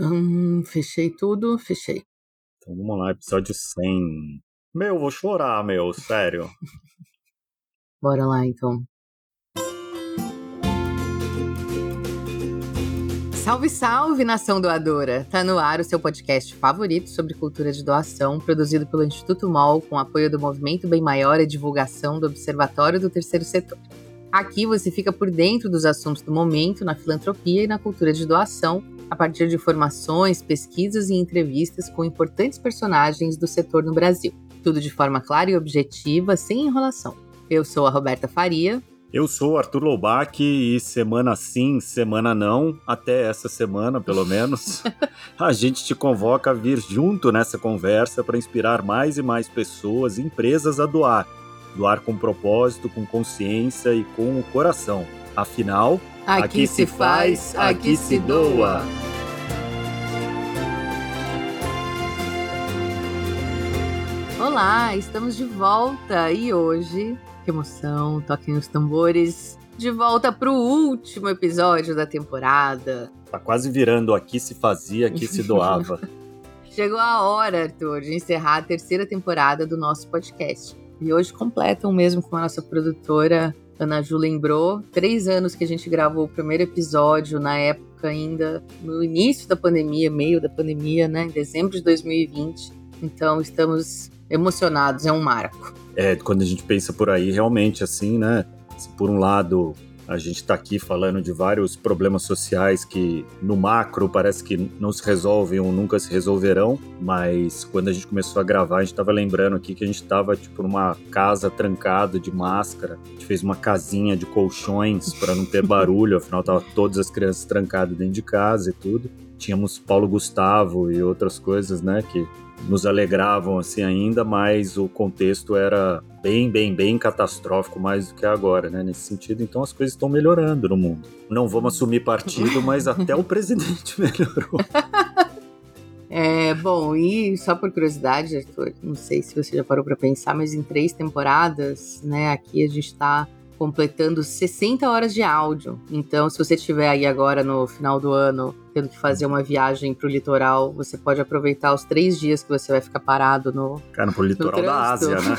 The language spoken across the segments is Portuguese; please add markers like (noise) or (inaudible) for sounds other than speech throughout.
Hum, fechei tudo, fechei. Então vamos lá, episódio 100. Meu, vou chorar, meu, sério. (laughs) Bora lá então. Salve, salve, nação doadora! Tá no ar o seu podcast favorito sobre cultura de doação, produzido pelo Instituto MOL, com apoio do Movimento Bem Maior e divulgação do Observatório do Terceiro Setor. Aqui você fica por dentro dos assuntos do momento na filantropia e na cultura de doação, a partir de informações, pesquisas e entrevistas com importantes personagens do setor no Brasil. Tudo de forma clara e objetiva, sem enrolação. Eu sou a Roberta Faria. Eu sou Arthur Loubach e semana sim, semana não, até essa semana pelo menos, (laughs) a gente te convoca a vir junto nessa conversa para inspirar mais e mais pessoas e empresas a doar. Doar com propósito, com consciência e com o coração. Afinal, aqui, se faz, aqui se doa. Olá, estamos de volta e hoje que emoção, toquem os tambores. De volta pro último episódio da temporada. Tá quase virando aqui se fazia, aqui se doava. (laughs) Chegou a hora, Arthur, de encerrar a terceira temporada do nosso podcast. E hoje completam mesmo com a nossa produtora Ana Ju lembrou, três anos que a gente gravou o primeiro episódio, na época ainda, no início da pandemia, meio da pandemia, né? Em dezembro de 2020. Então estamos emocionados, é um marco. É, quando a gente pensa por aí, realmente, assim, né? Por um lado a gente está aqui falando de vários problemas sociais que no macro parece que não se resolvem ou nunca se resolverão, mas quando a gente começou a gravar, a gente estava lembrando aqui que a gente estava tipo numa casa trancada de máscara. A gente fez uma casinha de colchões para não ter barulho, (laughs) afinal tava todas as crianças trancadas dentro de casa e tudo. Tínhamos Paulo Gustavo e outras coisas, né, que nos alegravam assim ainda, mas o contexto era bem, bem, bem catastrófico mais do que agora, né? Nesse sentido, então as coisas estão melhorando no mundo. Não vamos assumir partido, mas até o presidente (laughs) melhorou. É, bom, e só por curiosidade, Arthur, não sei se você já parou para pensar, mas em três temporadas, né, aqui a gente está completando 60 horas de áudio. Então, se você estiver aí agora no final do ano tendo que fazer uma viagem pro litoral, você pode aproveitar os três dias que você vai ficar parado no. Cara, pro litoral da Ásia, né?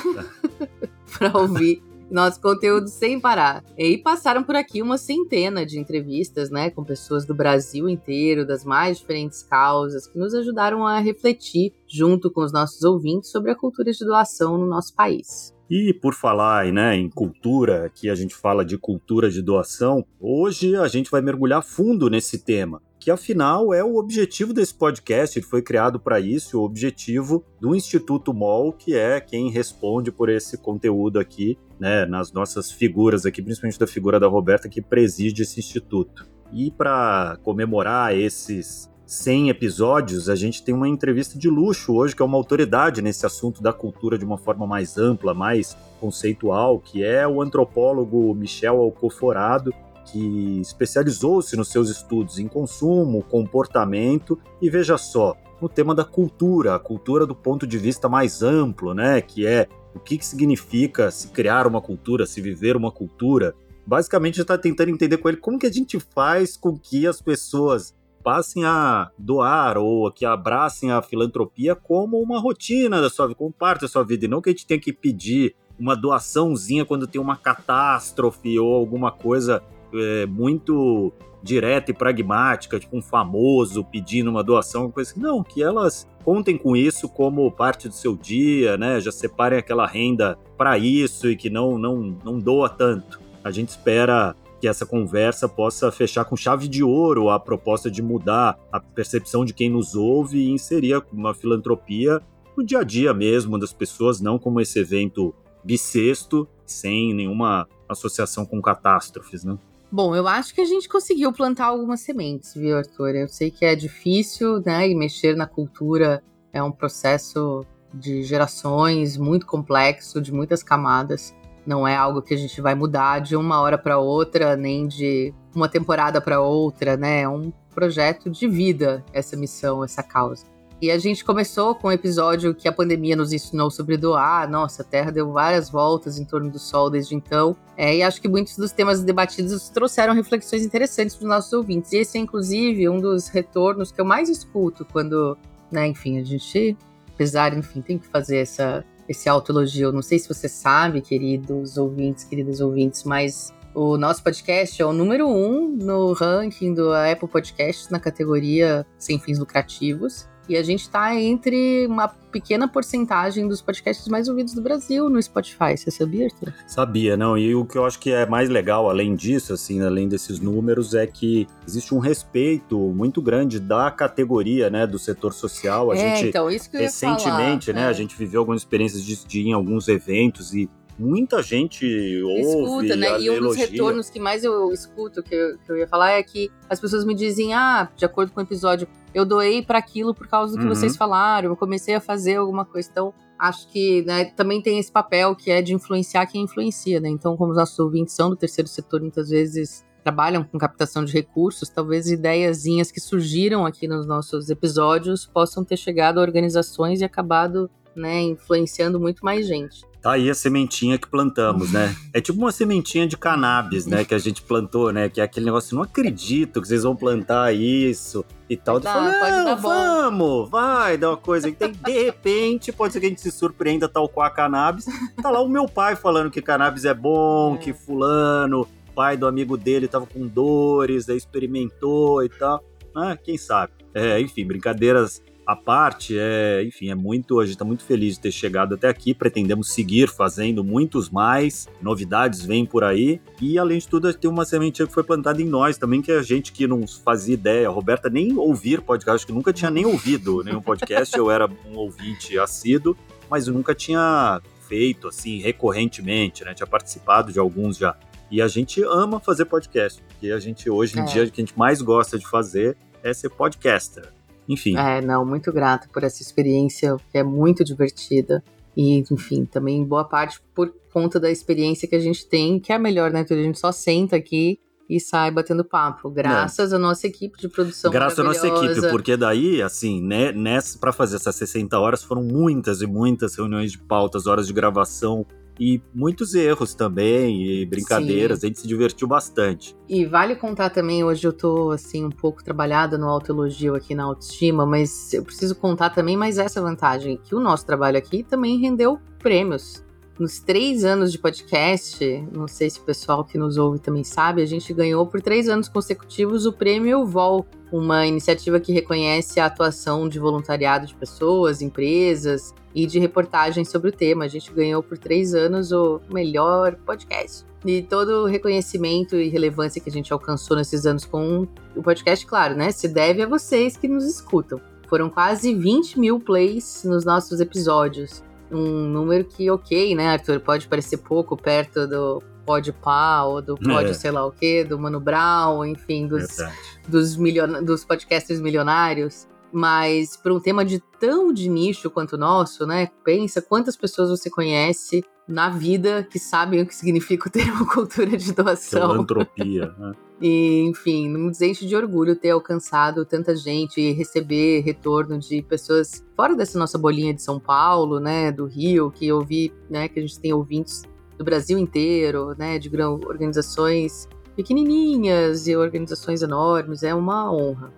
(laughs) pra ouvir nosso conteúdo sem parar. E passaram por aqui uma centena de entrevistas, né, com pessoas do Brasil inteiro, das mais diferentes causas, que nos ajudaram a refletir, junto com os nossos ouvintes, sobre a cultura de doação no nosso país. E por falar né, em cultura, aqui a gente fala de cultura de doação, hoje a gente vai mergulhar fundo nesse tema que afinal é o objetivo desse podcast, ele foi criado para isso, o objetivo do Instituto MOL, que é quem responde por esse conteúdo aqui, né, nas nossas figuras aqui, principalmente da figura da Roberta que preside esse instituto. E para comemorar esses 100 episódios, a gente tem uma entrevista de luxo hoje, que é uma autoridade nesse assunto da cultura de uma forma mais ampla, mais conceitual, que é o antropólogo Michel Alcoforado, que especializou-se nos seus estudos em consumo, comportamento e veja só, no tema da cultura, a cultura do ponto de vista mais amplo, né, que é o que, que significa se criar uma cultura, se viver uma cultura. Basicamente, está tentando entender com ele como que a gente faz com que as pessoas passem a doar ou que abracem a filantropia como uma rotina da sua vida, como parte da sua vida, e não que a gente tenha que pedir uma doaçãozinha quando tem uma catástrofe ou alguma coisa é, muito direta e pragmática, tipo um famoso pedindo uma doação, coisa assim. Não, que elas contem com isso como parte do seu dia, né? Já separem aquela renda para isso e que não, não, não doa tanto. A gente espera que essa conversa possa fechar com chave de ouro a proposta de mudar a percepção de quem nos ouve e inserir uma filantropia no dia a dia mesmo das pessoas, não como esse evento bissexto, sem nenhuma associação com catástrofes, né? Bom, eu acho que a gente conseguiu plantar algumas sementes, viu, Arthur? Eu sei que é difícil, né? E mexer na cultura é um processo de gerações muito complexo, de muitas camadas. Não é algo que a gente vai mudar de uma hora para outra, nem de uma temporada para outra, né? É um projeto de vida essa missão, essa causa. E a gente começou com um episódio que a pandemia nos ensinou sobre doar. Nossa, a Terra deu várias voltas em torno do Sol desde então. É, e acho que muitos dos temas debatidos trouxeram reflexões interessantes para os nossos ouvintes. E esse é, inclusive, um dos retornos que eu mais escuto quando, né, enfim, a gente, apesar, enfim, tem que fazer essa, esse autoelogio. Não sei se você sabe, queridos ouvintes, queridas ouvintes, mas o nosso podcast é o número um no ranking do Apple Podcasts na categoria sem fins lucrativos. E a gente está entre uma pequena porcentagem dos podcasts mais ouvidos do Brasil no Spotify. Você sabia, Arthur? Sabia, não. E o que eu acho que é mais legal, além disso, assim, além desses números, é que existe um respeito muito grande da categoria, né, do setor social. A é, gente então, isso que eu recentemente, falar, né, é. a gente viveu algumas experiências de, de em alguns eventos e muita gente ouve, escuta, né? E um dos retornos que mais eu escuto, que eu, que eu ia falar, é que as pessoas me dizem, ah, de acordo com o episódio, eu doei para aquilo por causa do que Uhum. vocês falaram, eu comecei a fazer alguma coisa. Então, acho que né, também tem esse papel que é de influenciar quem influencia, né? Então, como os nossos ouvintes são do terceiro setor, muitas vezes trabalham com captação de recursos, talvez ideiazinhas que surgiram aqui nos nossos episódios possam ter chegado a organizações e acabado né, influenciando muito mais gente. Tá aí a sementinha que plantamos, né? (laughs) É tipo uma sementinha de cannabis, né? Que a gente plantou, né? Que é aquele negócio, não acredito que vocês vão plantar isso e tal. Dar, fala, pode "Não, dar bom." vamos, vai, dá uma coisa. Então, de repente, pode ser que a gente se surpreenda tal qual a cannabis. Tá lá o meu pai falando que cannabis é bom, É. que fulano, pai do amigo dele tava com dores, aí experimentou e tal. Ah, quem sabe? É, enfim, brincadeiras à parte, é, enfim, é muito, a gente está muito feliz de ter chegado até aqui. Pretendemos seguir fazendo muitos mais, novidades vêm por aí. E além de tudo, tem uma sementinha que foi plantada em nós também, que é a gente que não fazia ideia. A Roberta nem ouvir podcast, acho que nunca tinha nem ouvido nenhum podcast. eu era um ouvinte assíduo, mas eu nunca tinha feito assim recorrentemente, né? Tinha participado de alguns já. E a gente ama fazer podcast, porque a gente hoje em É. dia o que a gente mais gosta de fazer é ser podcaster. Enfim, É, não, muito grata por essa experiência, que é muito divertida. E, enfim, também boa parte por conta da experiência que a gente tem, que é a melhor, né? A gente só senta aqui e sai batendo papo. Graças à nossa equipe de produção Graças à nossa equipe, porque daí, assim, né, para fazer essas 60 horas foram muitas e muitas reuniões de pautas, horas de gravação e muitos erros também e brincadeiras. A gente se divertiu bastante. E vale contar também, hoje eu tô, assim, um pouco trabalhada no autoelogio aqui na autoestima, mas eu preciso contar também mais essa vantagem, que o nosso trabalho aqui também rendeu prêmios. Nos três anos de podcast, não sei se o pessoal que nos ouve também sabe, a gente ganhou por três anos consecutivos o prêmio VOL, uma iniciativa que reconhece a atuação de voluntariado de pessoas, empresas e de reportagens sobre o tema. A gente ganhou por três anos o melhor podcast. E todo o reconhecimento e relevância que a gente alcançou nesses anos com o podcast, claro, né? Se deve a vocês que nos escutam. Foram quase 20 mil plays nos nossos episódios. Um número que, ok, né, Arthur? Pode parecer pouco perto do Pod Pá ou do Pod É. sei lá o quê, do Mano Brown, enfim, dos, Verdade. dos, milion... dos podcasters milionários. Mas para um tema de tão de nicho quanto o nosso, né? Pensa quantas pessoas você conhece na vida que sabem o que significa o termo (laughs) cultura de doação. Filantropia. né? E, enfim, não nos de orgulho ter alcançado tanta gente e receber retorno de pessoas fora dessa nossa bolinha de São Paulo, né, do Rio, que eu vi, né, que a gente tem ouvintes do Brasil inteiro, né, de organizações pequenininhas e organizações enormes, é uma honra.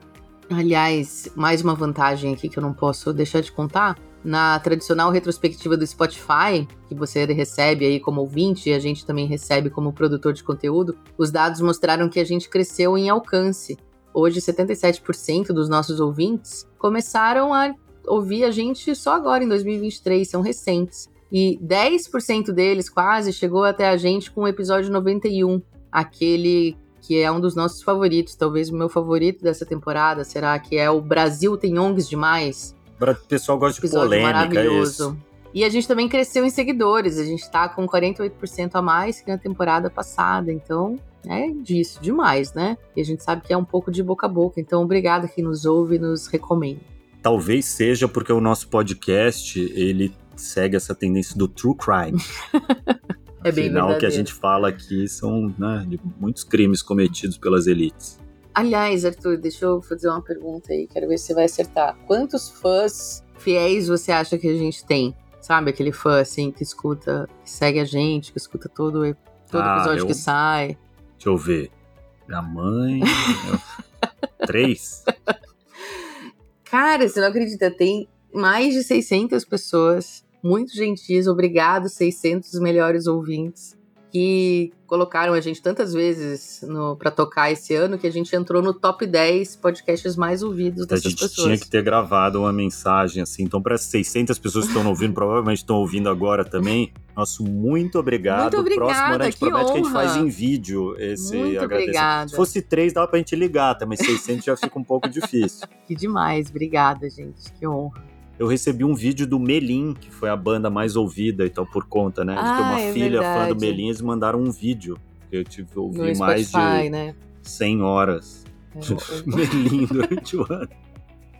Aliás, mais uma vantagem aqui que eu não posso deixar de contar. Na tradicional retrospectiva do Spotify, que você recebe aí como ouvinte e a gente também recebe como produtor de conteúdo, os dados mostraram que a gente cresceu em alcance. Hoje, 77% dos nossos ouvintes começaram a ouvir a gente só agora, em 2023, são recentes. E 10% deles quase chegou até a gente com o episódio 91, aquele que é um dos nossos favoritos, talvez o meu favorito dessa temporada, será que é o Brasil tem ONGs demais? O pessoal gosta de polêmica, é maravilhoso. isso. E a gente também cresceu em seguidores, a gente tá com 48% a mais que na temporada passada, então é disso, demais, né? E a gente sabe que é um pouco de boca a boca, então obrigado quem nos ouve e nos recomenda. Talvez seja porque o nosso podcast, ele segue essa tendência do true crime. (laughs) É bem Afinal, o que a gente fala aqui são né, de muitos crimes cometidos pelas elites. Aliás, Arthur, deixa eu fazer uma pergunta aí, quero ver se você vai acertar. Quantos fãs fiéis você acha que a gente tem? Sabe, aquele fã assim que escuta, que segue a gente, que escuta todo, todo ah, episódio eu... que sai. Deixa eu ver. Minha mãe. (laughs) Três? Cara, você não acredita, tem mais de 600 pessoas, muito gentis, obrigado, 600 melhores ouvintes que colocaram a gente tantas vezes para tocar esse ano que a gente entrou no top 10 podcasts mais ouvidos dessas pessoas. A gente tinha que ter gravado uma mensagem assim. Então, para 600 pessoas que estão ouvindo, provavelmente estão ouvindo agora também, nosso muito obrigado. Muito obrigada, Próximo ano a gente promete honra. que a gente faz em vídeo esse muito agradecimento. Obrigada. Se fosse três, dava pra gente ligar, tá? Mas 600 já fica um pouco difícil. Que demais, obrigada, gente. Que honra eu recebi um vídeo do Melim, que foi a banda mais ouvida, então, por conta, né? Ah, tem uma é filha verdade. fã do Melim, eles mandaram um vídeo. Eu tive ouvi no mais Spotify, de né? 100 horas É, de (laughs) Melim durante o ano.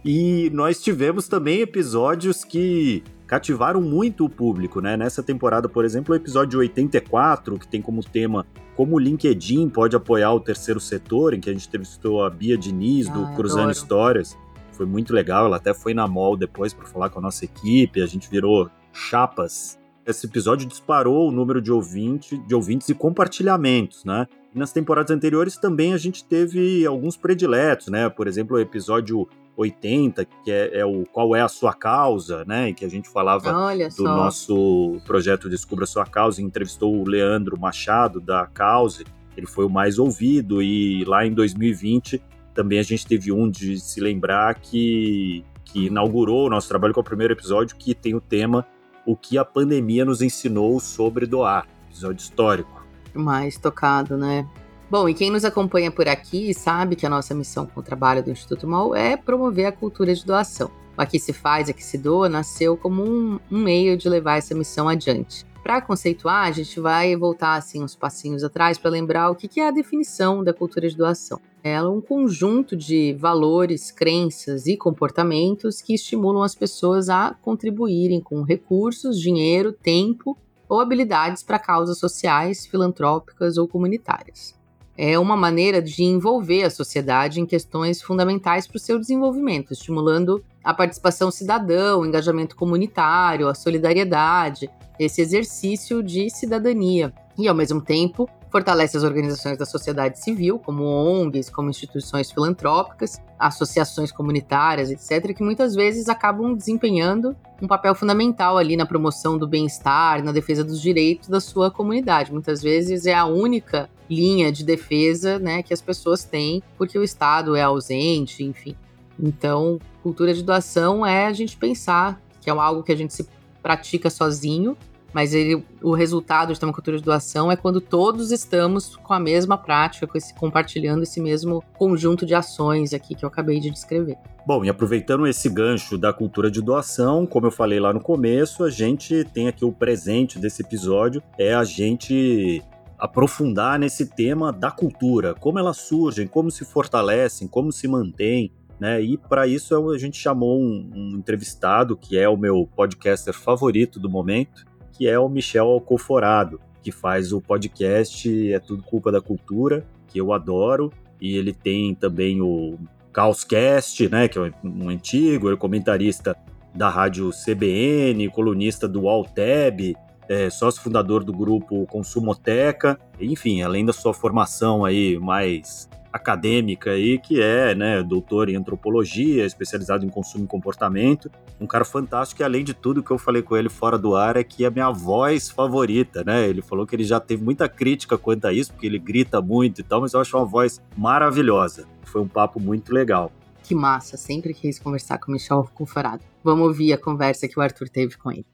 E nós tivemos também episódios que cativaram muito o público, né? Nessa temporada, por exemplo, o episódio 84, que tem como tema como o LinkedIn pode apoiar o terceiro setor, em que a gente entrevistou a Bia Diniz, do Ai, Cruzando adoro. Histórias. Foi muito legal, ela até foi na mall depois para falar com a nossa equipe, a gente virou chapas. Esse episódio disparou o número de, ouvinte, de ouvintes e compartilhamentos, né? E nas temporadas anteriores também a gente teve alguns prediletos, né? Por exemplo, o episódio 80, que é, é o Qual é a Sua Causa, né? Em que a gente falava Olha do só. nosso projeto Descubra Sua Causa e entrevistou o Leandro Machado da Cause. Ele foi o mais ouvido e lá em 2020 também a gente teve um de se lembrar que, que inaugurou o nosso trabalho com o primeiro episódio que tem o tema O que a pandemia nos ensinou sobre doar. Episódio histórico. mais tocado, né? Bom, e quem nos acompanha por aqui sabe que a nossa missão com o trabalho do Instituto MOL é promover a cultura de doação. O Aqui se faz, aqui se doa nasceu como um, um meio de levar essa missão adiante. Para conceituar, a gente vai voltar assim uns passinhos atrás para lembrar o que que é a definição da cultura de doação. Ela é um conjunto de valores, crenças e comportamentos que estimulam as pessoas a contribuírem com recursos, dinheiro, tempo ou habilidades para causas sociais, filantrópicas ou comunitárias. É uma maneira de envolver a sociedade em questões fundamentais para o seu desenvolvimento, estimulando a participação cidadã, o engajamento comunitário, a solidariedade, esse exercício de cidadania. E, ao mesmo tempo, fortalece as organizações da sociedade civil, como ONGs, como instituições filantrópicas, associações comunitárias, etc., que muitas vezes acabam desempenhando um papel fundamental ali na promoção do bem-estar, na defesa dos direitos da sua comunidade. Muitas vezes é a única linha de defesa né, que as pessoas têm, porque o Estado é ausente, enfim. Então, cultura de doação é a gente pensar que é algo que a gente se pratica sozinho, mas ele, o resultado de ter uma cultura de doação é quando todos estamos com a mesma prática, com esse, compartilhando esse mesmo conjunto de ações aqui que eu acabei de descrever. Bom, e aproveitando esse gancho da cultura de doação, como eu falei lá no começo, a gente tem aqui o presente desse episódio, é a gente aprofundar nesse tema da cultura, como elas surgem, como se fortalecem, como se mantêm, né? E para isso a gente chamou um, um, entrevistado que é o meu podcaster favorito do momento, que é o Michel Alcoforado, que faz o podcast É Tudo Culpa da Cultura, que eu adoro, e ele tem também o Caoscast, né, que é um antigo, é comentarista da rádio CBN, colunista do Altab, é, sócio fundador do grupo Consumoteca, enfim, além da sua formação aí mais acadêmica aí, que é, né, doutor em antropologia, especializado em consumo e comportamento, um cara fantástico e além de tudo que eu falei com ele fora do ar é que é a minha voz favorita, né? Ele falou que ele já teve muita crítica quanto a isso, porque ele grita muito e tal, mas eu acho uma voz maravilhosa. Foi um papo muito legal. Que massa, sempre quis conversar com o Michel Conforado. Vamos ouvir a conversa que o Arthur teve com ele.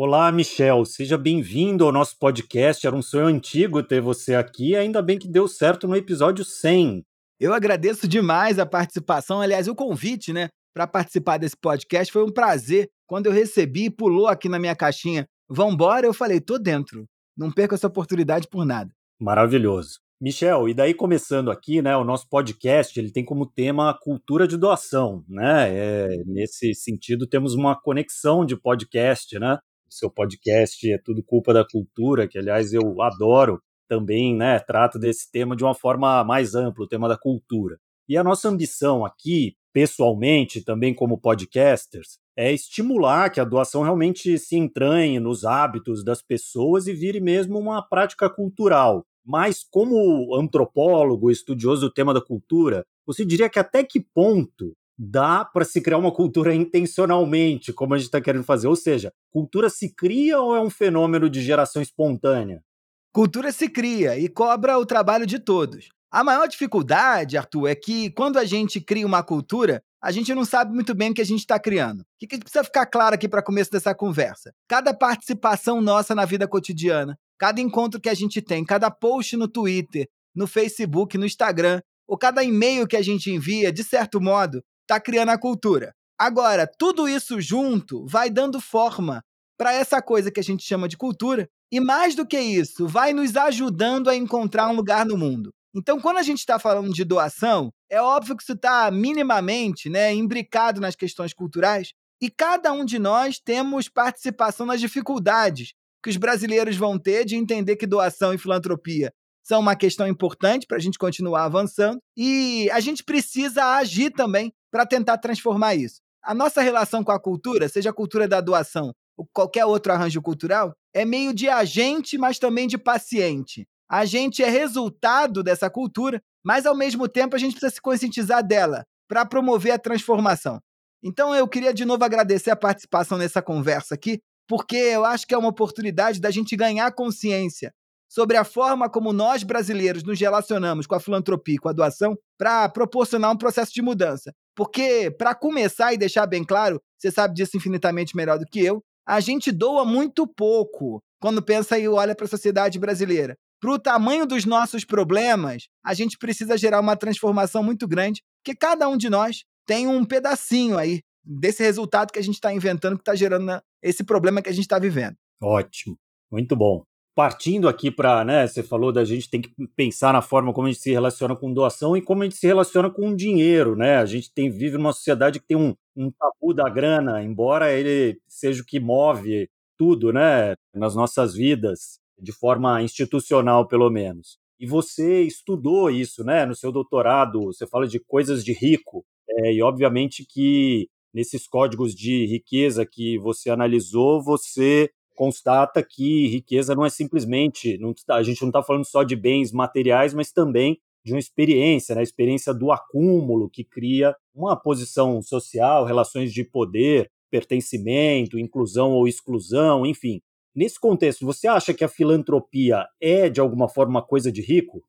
Olá, Michel, seja bem-vindo ao nosso podcast. Era um sonho antigo ter você aqui, ainda bem que deu certo no episódio 100. Eu agradeço demais a participação, aliás, o convite, né, para participar desse podcast. Foi um prazer. Quando eu recebi, pulou aqui na minha caixinha, vambora, eu falei, tô dentro. Não perca essa oportunidade por nada. Maravilhoso. Michel, e daí começando aqui, né, o nosso podcast, ele tem como tema a cultura de doação, né? É, nesse sentido, temos uma conexão de podcast, né? O seu podcast é tudo culpa da cultura, que aliás eu adoro. também né, trata desse tema de uma forma mais ampla, o tema da cultura. E a nossa ambição aqui, pessoalmente, também como podcasters, é estimular que a doação realmente se entranhe nos hábitos das pessoas e vire mesmo uma prática cultural. Mas, como antropólogo, estudioso do tema da cultura, você diria que até que ponto dá para se criar uma cultura intencionalmente, como a gente está querendo fazer? Ou seja, cultura se cria ou é um fenômeno de geração espontânea? Cultura se cria e cobra o trabalho de todos. A maior dificuldade, Arthur, é que quando a gente cria uma cultura, a gente não sabe muito bem o que a gente está criando. O que, que precisa ficar claro aqui para começo dessa conversa? Cada participação nossa na vida cotidiana, cada encontro que a gente tem, cada post no Twitter, no Facebook, no Instagram, ou cada e-mail que a gente envia, de certo modo, está criando a cultura. Agora, tudo isso junto vai dando forma para essa coisa que a gente chama de cultura, e mais do que isso, vai nos ajudando a encontrar um lugar no mundo. Então, quando a gente está falando de doação, é óbvio que isso está minimamente né, imbricado nas questões culturais, e cada um de nós temos participação nas dificuldades que os brasileiros vão ter de entender que doação e filantropia são uma questão importante para a gente continuar avançando, e a gente precisa agir também para tentar transformar isso. A nossa relação com a cultura, seja a cultura da doação ou qualquer outro arranjo cultural, é meio de agente, mas também de paciente. A gente é resultado dessa cultura, mas ao mesmo tempo a gente precisa se conscientizar dela para promover a transformação. Então eu queria de novo agradecer a participação nessa conversa aqui, porque eu acho que é uma oportunidade da gente ganhar consciência sobre a forma como nós brasileiros nos relacionamos com a filantropia e com a doação para proporcionar um processo de mudança. Porque, para começar e deixar bem claro, você sabe disso infinitamente melhor do que eu, a gente doa muito pouco quando pensa e olha para a sociedade brasileira. Para o tamanho dos nossos problemas, a gente precisa gerar uma transformação muito grande, que cada um de nós tem um pedacinho aí desse resultado que a gente está inventando, que está gerando esse problema que a gente está vivendo. Ótimo, muito bom. Partindo aqui para, né, você falou da gente tem que pensar na forma como a gente se relaciona com doação e como a gente se relaciona com dinheiro, né? A gente tem vive numa sociedade que tem um, um tabu da grana, embora ele seja o que move tudo, né, nas nossas vidas de forma institucional, pelo menos. E você estudou isso, né? No seu doutorado, você fala de coisas de rico, é, e obviamente que nesses códigos de riqueza que você analisou, você constata que riqueza não é simplesmente, não, a gente não está falando só de bens materiais, mas também de uma experiência, né? a experiência do acúmulo que cria uma posição social, relações de poder, pertencimento, inclusão ou exclusão, enfim. Nesse contexto, você acha que a filantropia é, de alguma forma, coisa de rico?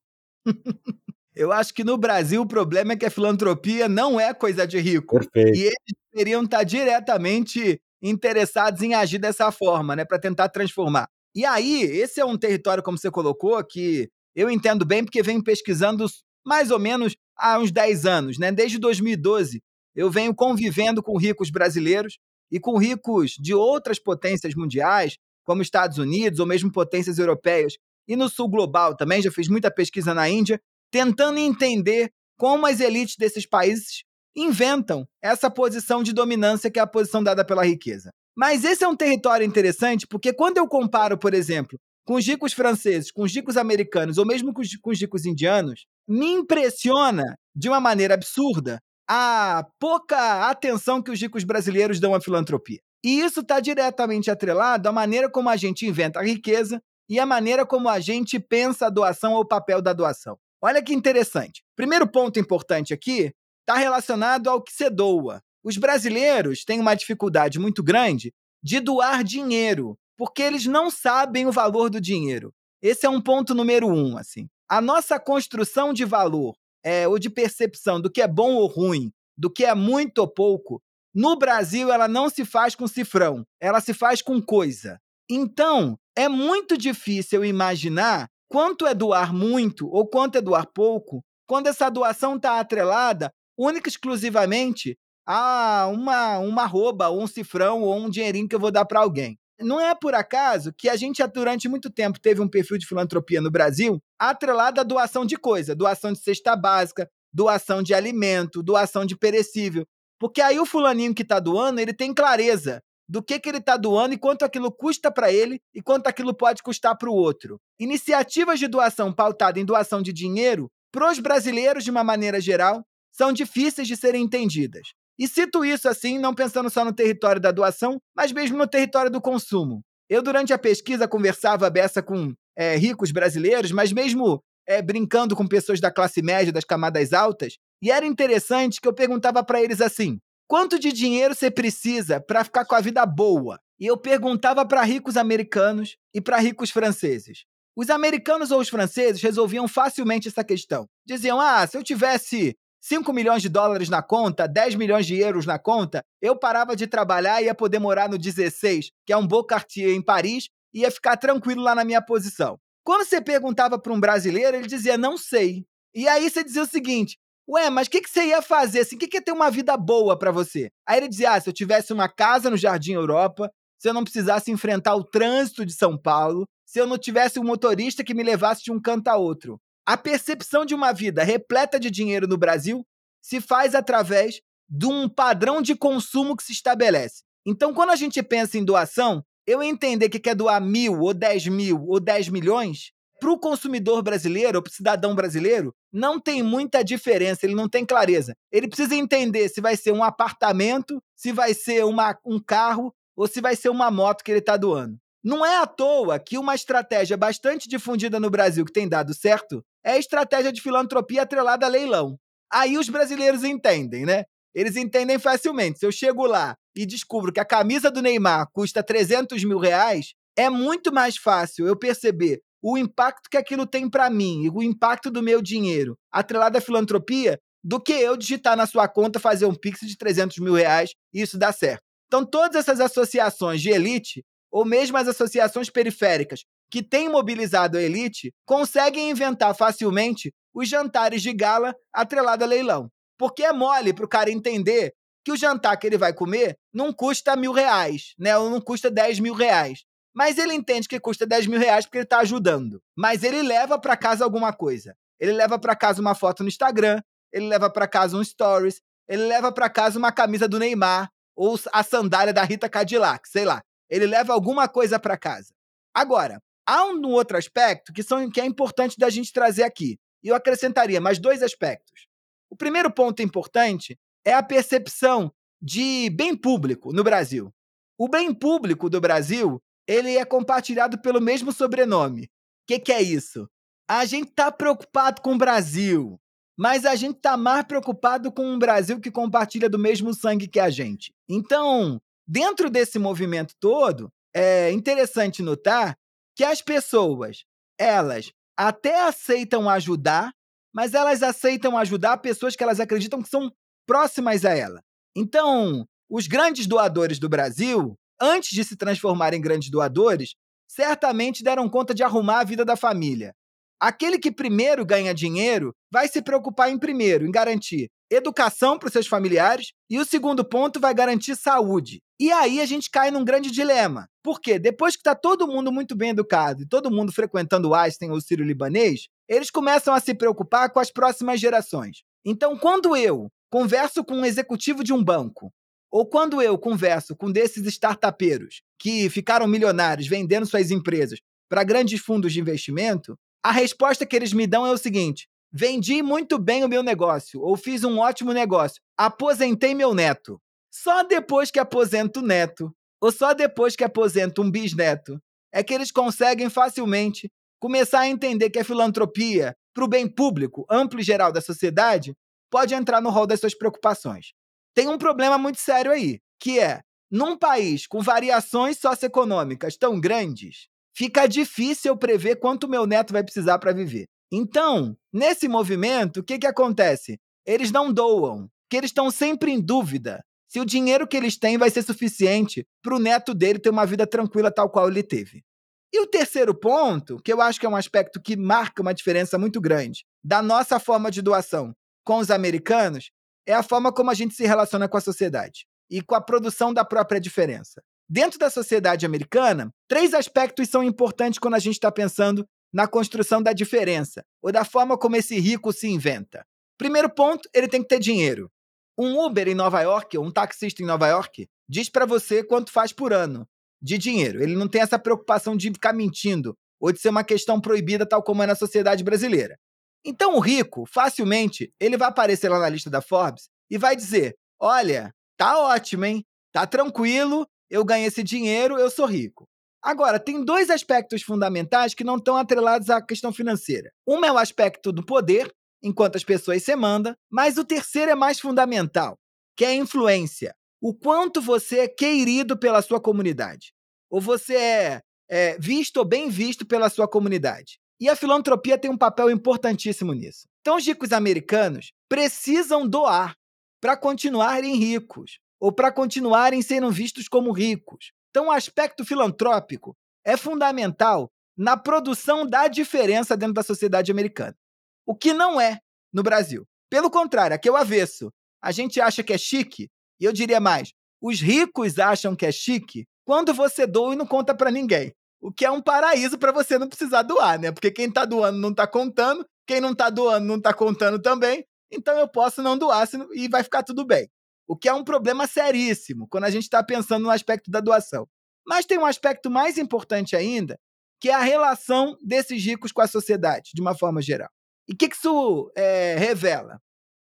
(laughs) Eu acho que no Brasil o problema é que a filantropia não é coisa de rico. Perfeito. E eles deveriam estar diretamente interessados em agir dessa forma, né, para tentar transformar. E aí, esse é um território, como você colocou, que eu entendo bem porque venho pesquisando mais ou menos há uns 10 anos, né? Desde 2012, eu venho convivendo com ricos brasileiros e com ricos de outras potências mundiais, como Estados Unidos ou mesmo potências europeias, e no sul global também, já fiz muita pesquisa na Índia, tentando entender como as elites desses países inventam essa posição de dominância que é a posição dada pela riqueza. Mas esse é um território interessante porque quando eu comparo, por exemplo, com os ricos franceses, com os ricos americanos ou mesmo com os, com os ricos indianos, me impressiona de uma maneira absurda a pouca atenção que os ricos brasileiros dão à filantropia. E isso está diretamente atrelado à maneira como a gente inventa a riqueza e à maneira como a gente pensa a doação ou o papel da doação. Olha que interessante. Primeiro ponto importante aqui está relacionado ao que se doa. Os brasileiros têm uma dificuldade muito grande de doar dinheiro, porque eles não sabem o valor do dinheiro. Esse é um ponto número um. Assim. A nossa construção de valor é, ou de percepção do que é bom ou ruim, do que é muito ou pouco, no Brasil, ela não se faz com cifrão, ela se faz com coisa. Então, é muito difícil imaginar quanto é doar muito ou quanto é doar pouco, quando essa doação está atrelada única e exclusivamente a uma, uma rouba, ou um cifrão, ou um dinheirinho que eu vou dar para alguém. Não é por acaso que a gente, durante muito tempo, teve um perfil de filantropia no Brasil atrelado à doação de coisa, doação de cesta básica, doação de alimento, doação de perecível. Porque aí o fulaninho que está doando, ele tem clareza do que, que ele está doando e quanto aquilo custa para ele e quanto aquilo pode custar para o outro. Iniciativas de doação pautadas em doação de dinheiro, para os brasileiros, de uma maneira geral, são difíceis de serem entendidas. E cito isso assim, não pensando só no território da doação, mas mesmo no território do consumo. Eu, durante a pesquisa, conversava beça com é, ricos brasileiros, mas mesmo é, brincando com pessoas da classe média, das camadas altas, e era interessante que eu perguntava para eles assim: Quanto de dinheiro você precisa para ficar com a vida boa? E eu perguntava para ricos americanos e para ricos franceses. Os americanos ou os franceses resolviam facilmente essa questão. Diziam: ah, se eu tivesse 5 milhões de dólares na conta, 10 milhões de euros na conta, eu parava de trabalhar e ia poder morar no 16, que é um Beau Cartier em Paris, e ia ficar tranquilo lá na minha posição. Quando você perguntava para um brasileiro, ele dizia: não sei. E aí você dizia o seguinte: Ué, mas o que, que você ia fazer? Assim, o que, que é ter uma vida boa para você? Aí ele dizia: ah, se eu tivesse uma casa no Jardim Europa, se eu não precisasse enfrentar o trânsito de São Paulo, se eu não tivesse um motorista que me levasse de um canto a outro. A percepção de uma vida repleta de dinheiro no Brasil se faz através de um padrão de consumo que se estabelece. Então, quando a gente pensa em doação, eu entender que quer doar mil, ou dez mil, ou dez milhões, para o consumidor brasileiro, ou para o cidadão brasileiro, não tem muita diferença, ele não tem clareza. Ele precisa entender se vai ser um apartamento, se vai ser uma, um carro ou se vai ser uma moto que ele está doando. Não é à toa que uma estratégia bastante difundida no Brasil que tem dado certo é estratégia de filantropia atrelada a leilão. Aí os brasileiros entendem, né? Eles entendem facilmente. Se eu chego lá e descubro que a camisa do Neymar custa 300 mil reais, é muito mais fácil eu perceber o impacto que aquilo tem para mim, o impacto do meu dinheiro, atrelado à filantropia, do que eu digitar na sua conta, fazer um pix de 300 mil reais e isso dá certo. Então, todas essas associações de elite, ou mesmo as associações periféricas que têm mobilizado a elite, conseguem inventar facilmente os jantares de gala atrelado a leilão. Porque é mole para o cara entender que o jantar que ele vai comer não custa mil reais, né? Ou não custa 10 mil reais. Mas ele entende que custa 10 mil reais porque ele está ajudando. Mas ele leva para casa alguma coisa. Ele leva para casa uma foto no Instagram, ele leva para casa um stories, ele leva para casa uma camisa do Neymar ou a sandália da Rita Cadillac, sei lá. Ele leva alguma coisa para casa. Agora, há um outro aspecto que, são, que é importante da gente trazer aqui. E eu acrescentaria mais dois aspectos. O primeiro ponto importante é a percepção de bem público no Brasil. O bem público do Brasil ele é compartilhado pelo mesmo sobrenome. O que, que é isso? A gente está preocupado com o Brasil, mas a gente está mais preocupado com um Brasil que compartilha do mesmo sangue que a gente. Então, dentro desse movimento todo, é interessante notar que as pessoas, elas até aceitam ajudar, mas elas aceitam ajudar pessoas que elas acreditam que são próximas a ela. Então, os grandes doadores do Brasil, antes de se transformar em grandes doadores, certamente deram conta de arrumar a vida da família. Aquele que primeiro ganha dinheiro vai se preocupar em primeiro, em garantir educação para os seus familiares, e o segundo ponto vai garantir saúde. E aí a gente cai num grande dilema. Porque depois que está todo mundo muito bem educado e todo mundo frequentando o Einstein ou o Sírio Libanês, eles começam a se preocupar com as próximas gerações. Então, quando eu converso com um executivo de um banco ou quando eu converso com desses startupeiros que ficaram milionários vendendo suas empresas para grandes fundos de investimento, a resposta que eles me dão é o seguinte: vendi muito bem o meu negócio, ou fiz um ótimo negócio, aposentei meu neto. Só depois que aposento o neto, ou só depois que aposento um bisneto, é que eles conseguem facilmente começar a entender que a filantropia, para o bem público, amplo e geral da sociedade, pode entrar no rol das suas preocupações tem um problema muito sério aí, que é, num país com variações socioeconômicas tão grandes, fica difícil prever quanto meu neto vai precisar para viver. Então, nesse movimento, o que, que acontece? Eles não doam, porque eles estão sempre em dúvida se o dinheiro que eles têm vai ser suficiente para o neto dele ter uma vida tranquila tal qual ele teve. E o terceiro ponto, que eu acho que é um aspecto que marca uma diferença muito grande da nossa forma de doação com os americanos, é a forma como a gente se relaciona com a sociedade e com a produção da própria diferença. Dentro da sociedade americana, três aspectos são importantes quando a gente está pensando na construção da diferença ou da forma como esse rico se inventa. Primeiro ponto, ele tem que ter dinheiro. Um Uber em Nova York, ou um taxista em Nova York, diz para você quanto faz por ano de dinheiro. Ele não tem essa preocupação de ficar mentindo ou de ser uma questão proibida, tal como é na sociedade brasileira. Então, o rico, facilmente, ele vai aparecer lá na lista da Forbes e vai dizer: Olha, tá ótimo, hein? Tá tranquilo, eu ganhei esse dinheiro, eu sou rico. Agora, tem dois aspectos fundamentais que não estão atrelados à questão financeira. Um é o aspecto do poder, enquanto as pessoas se mandam, mas o terceiro é mais fundamental, que é a influência. O quanto você é querido pela sua comunidade. Ou você é, é visto ou bem visto pela sua comunidade. E a filantropia tem um papel importantíssimo nisso. Então, os ricos americanos precisam doar para continuarem ricos ou para continuarem sendo vistos como ricos. Então, o aspecto filantrópico é fundamental na produção da diferença dentro da sociedade americana. O que não é no Brasil. Pelo contrário, aqui é o avesso. A gente acha que é chique, e eu diria mais: os ricos acham que é chique quando você doa e não conta para ninguém. O que é um paraíso para você não precisar doar, né? Porque quem está doando não está contando, quem não está doando não está contando também, então eu posso não doar e vai ficar tudo bem. O que é um problema seríssimo quando a gente está pensando no aspecto da doação. Mas tem um aspecto mais importante ainda, que é a relação desses ricos com a sociedade, de uma forma geral. E o que, que isso é, revela?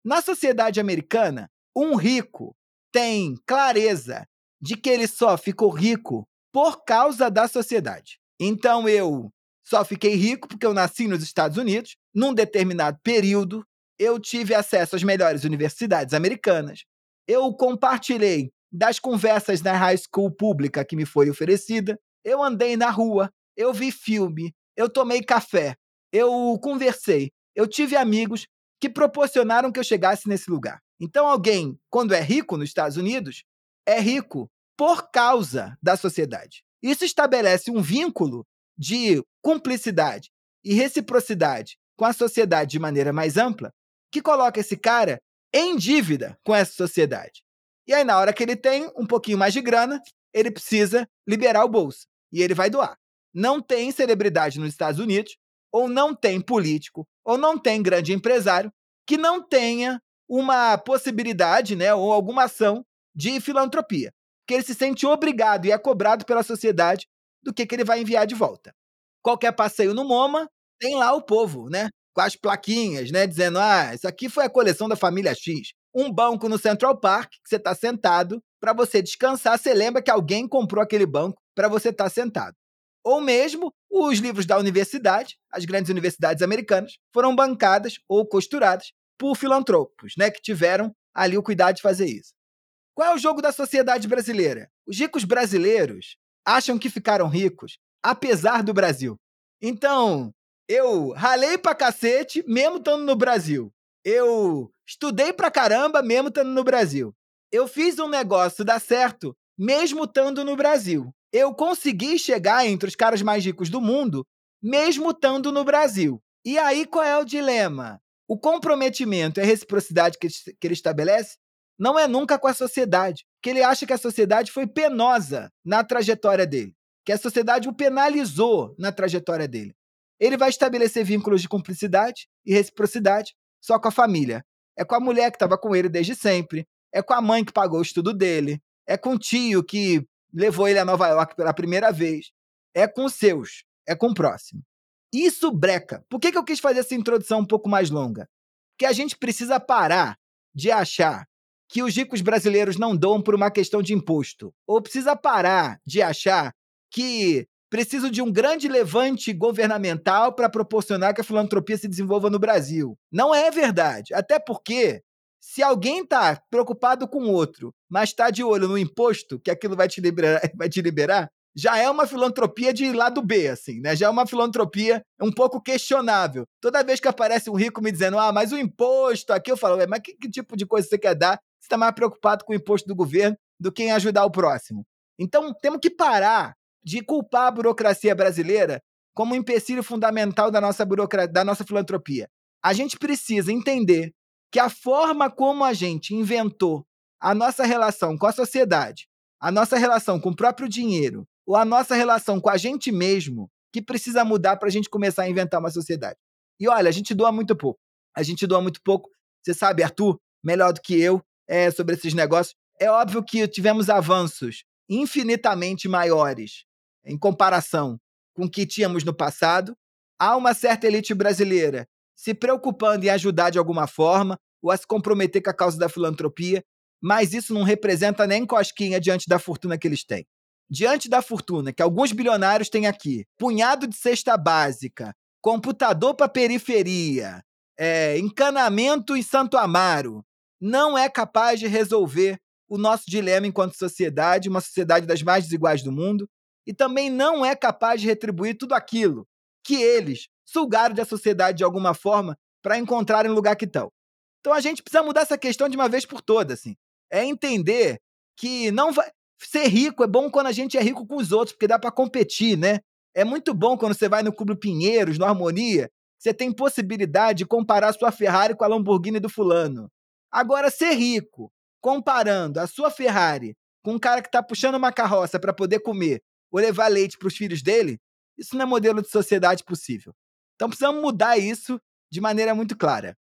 Na sociedade americana, um rico tem clareza de que ele só ficou rico por causa da sociedade. Então eu só fiquei rico porque eu nasci nos Estados Unidos, num determinado período, eu tive acesso às melhores universidades americanas, eu compartilhei das conversas na high school pública que me foi oferecida, eu andei na rua, eu vi filme, eu tomei café, eu conversei, eu tive amigos que proporcionaram que eu chegasse nesse lugar. Então, alguém, quando é rico nos Estados Unidos, é rico por causa da sociedade. Isso estabelece um vínculo de cumplicidade e reciprocidade com a sociedade de maneira mais ampla, que coloca esse cara em dívida com essa sociedade. E aí, na hora que ele tem um pouquinho mais de grana, ele precisa liberar o bolso e ele vai doar. Não tem celebridade nos Estados Unidos, ou não tem político, ou não tem grande empresário que não tenha uma possibilidade, né, ou alguma ação de filantropia que ele se sente obrigado e é cobrado pela sociedade do que, que ele vai enviar de volta. Qualquer passeio no MoMA, tem lá o povo, né? Com as plaquinhas, né? Dizendo, ah, isso aqui foi a coleção da família X. Um banco no Central Park, que você está sentado, para você descansar, você lembra que alguém comprou aquele banco para você estar tá sentado. Ou mesmo os livros da universidade, as grandes universidades americanas, foram bancadas ou costuradas por filantropos, né? Que tiveram ali o cuidado de fazer isso. Qual é o jogo da sociedade brasileira? Os ricos brasileiros acham que ficaram ricos, apesar do Brasil. Então, eu ralei pra cacete, mesmo estando no Brasil. Eu estudei pra caramba, mesmo estando no Brasil. Eu fiz um negócio dar certo, mesmo estando no Brasil. Eu consegui chegar entre os caras mais ricos do mundo, mesmo estando no Brasil. E aí qual é o dilema? O comprometimento e a reciprocidade que ele estabelece não é nunca com a sociedade, que ele acha que a sociedade foi penosa na trajetória dele, que a sociedade o penalizou na trajetória dele. Ele vai estabelecer vínculos de cumplicidade e reciprocidade só com a família. É com a mulher que estava com ele desde sempre, é com a mãe que pagou o estudo dele, é com o tio que levou ele a Nova York pela primeira vez, é com os seus, é com o próximo. Isso breca. Por que, que eu quis fazer essa introdução um pouco mais longa? Porque a gente precisa parar de achar que os ricos brasileiros não dão por uma questão de imposto. Ou precisa parar de achar que preciso de um grande levante governamental para proporcionar que a filantropia se desenvolva no Brasil. Não é verdade. Até porque, se alguém está preocupado com outro, mas está de olho no imposto, que aquilo vai te liberar, (laughs) vai te liberar já é uma filantropia de lado B, assim, né? Já é uma filantropia um pouco questionável. Toda vez que aparece um rico me dizendo, ah, mas o imposto aqui, eu falo, mas que, que tipo de coisa você quer dar? Você está mais preocupado com o imposto do governo do que em ajudar o próximo. Então, temos que parar de culpar a burocracia brasileira como um empecilho fundamental da nossa, da nossa filantropia. A gente precisa entender que a forma como a gente inventou a nossa relação com a sociedade, a nossa relação com o próprio dinheiro, ou a nossa relação com a gente mesmo que precisa mudar para a gente começar a inventar uma sociedade. E olha, a gente doa muito pouco. A gente doa muito pouco. Você sabe, Arthur, melhor do que eu, é, sobre esses negócios. É óbvio que tivemos avanços infinitamente maiores em comparação com o que tínhamos no passado. Há uma certa elite brasileira se preocupando em ajudar de alguma forma ou a se comprometer com a causa da filantropia, mas isso não representa nem cosquinha diante da fortuna que eles têm. Diante da fortuna que alguns bilionários têm aqui, punhado de cesta básica, computador para periferia, é, encanamento em Santo Amaro, não é capaz de resolver o nosso dilema enquanto sociedade, uma sociedade das mais desiguais do mundo, e também não é capaz de retribuir tudo aquilo que eles sugaram da sociedade de alguma forma para encontrarem o lugar que estão. Então a gente precisa mudar essa questão de uma vez por todas, assim. É entender que não vai ser rico é bom quando a gente é rico com os outros, porque dá para competir, né? É muito bom quando você vai no Clube Pinheiros, no Harmonia, você tem possibilidade de comparar sua Ferrari com a Lamborghini do fulano. Agora ser rico, comparando a sua Ferrari com um cara que está puxando uma carroça para poder comer ou levar leite para os filhos dele, isso não é modelo de sociedade possível. Então precisamos mudar isso de maneira muito clara.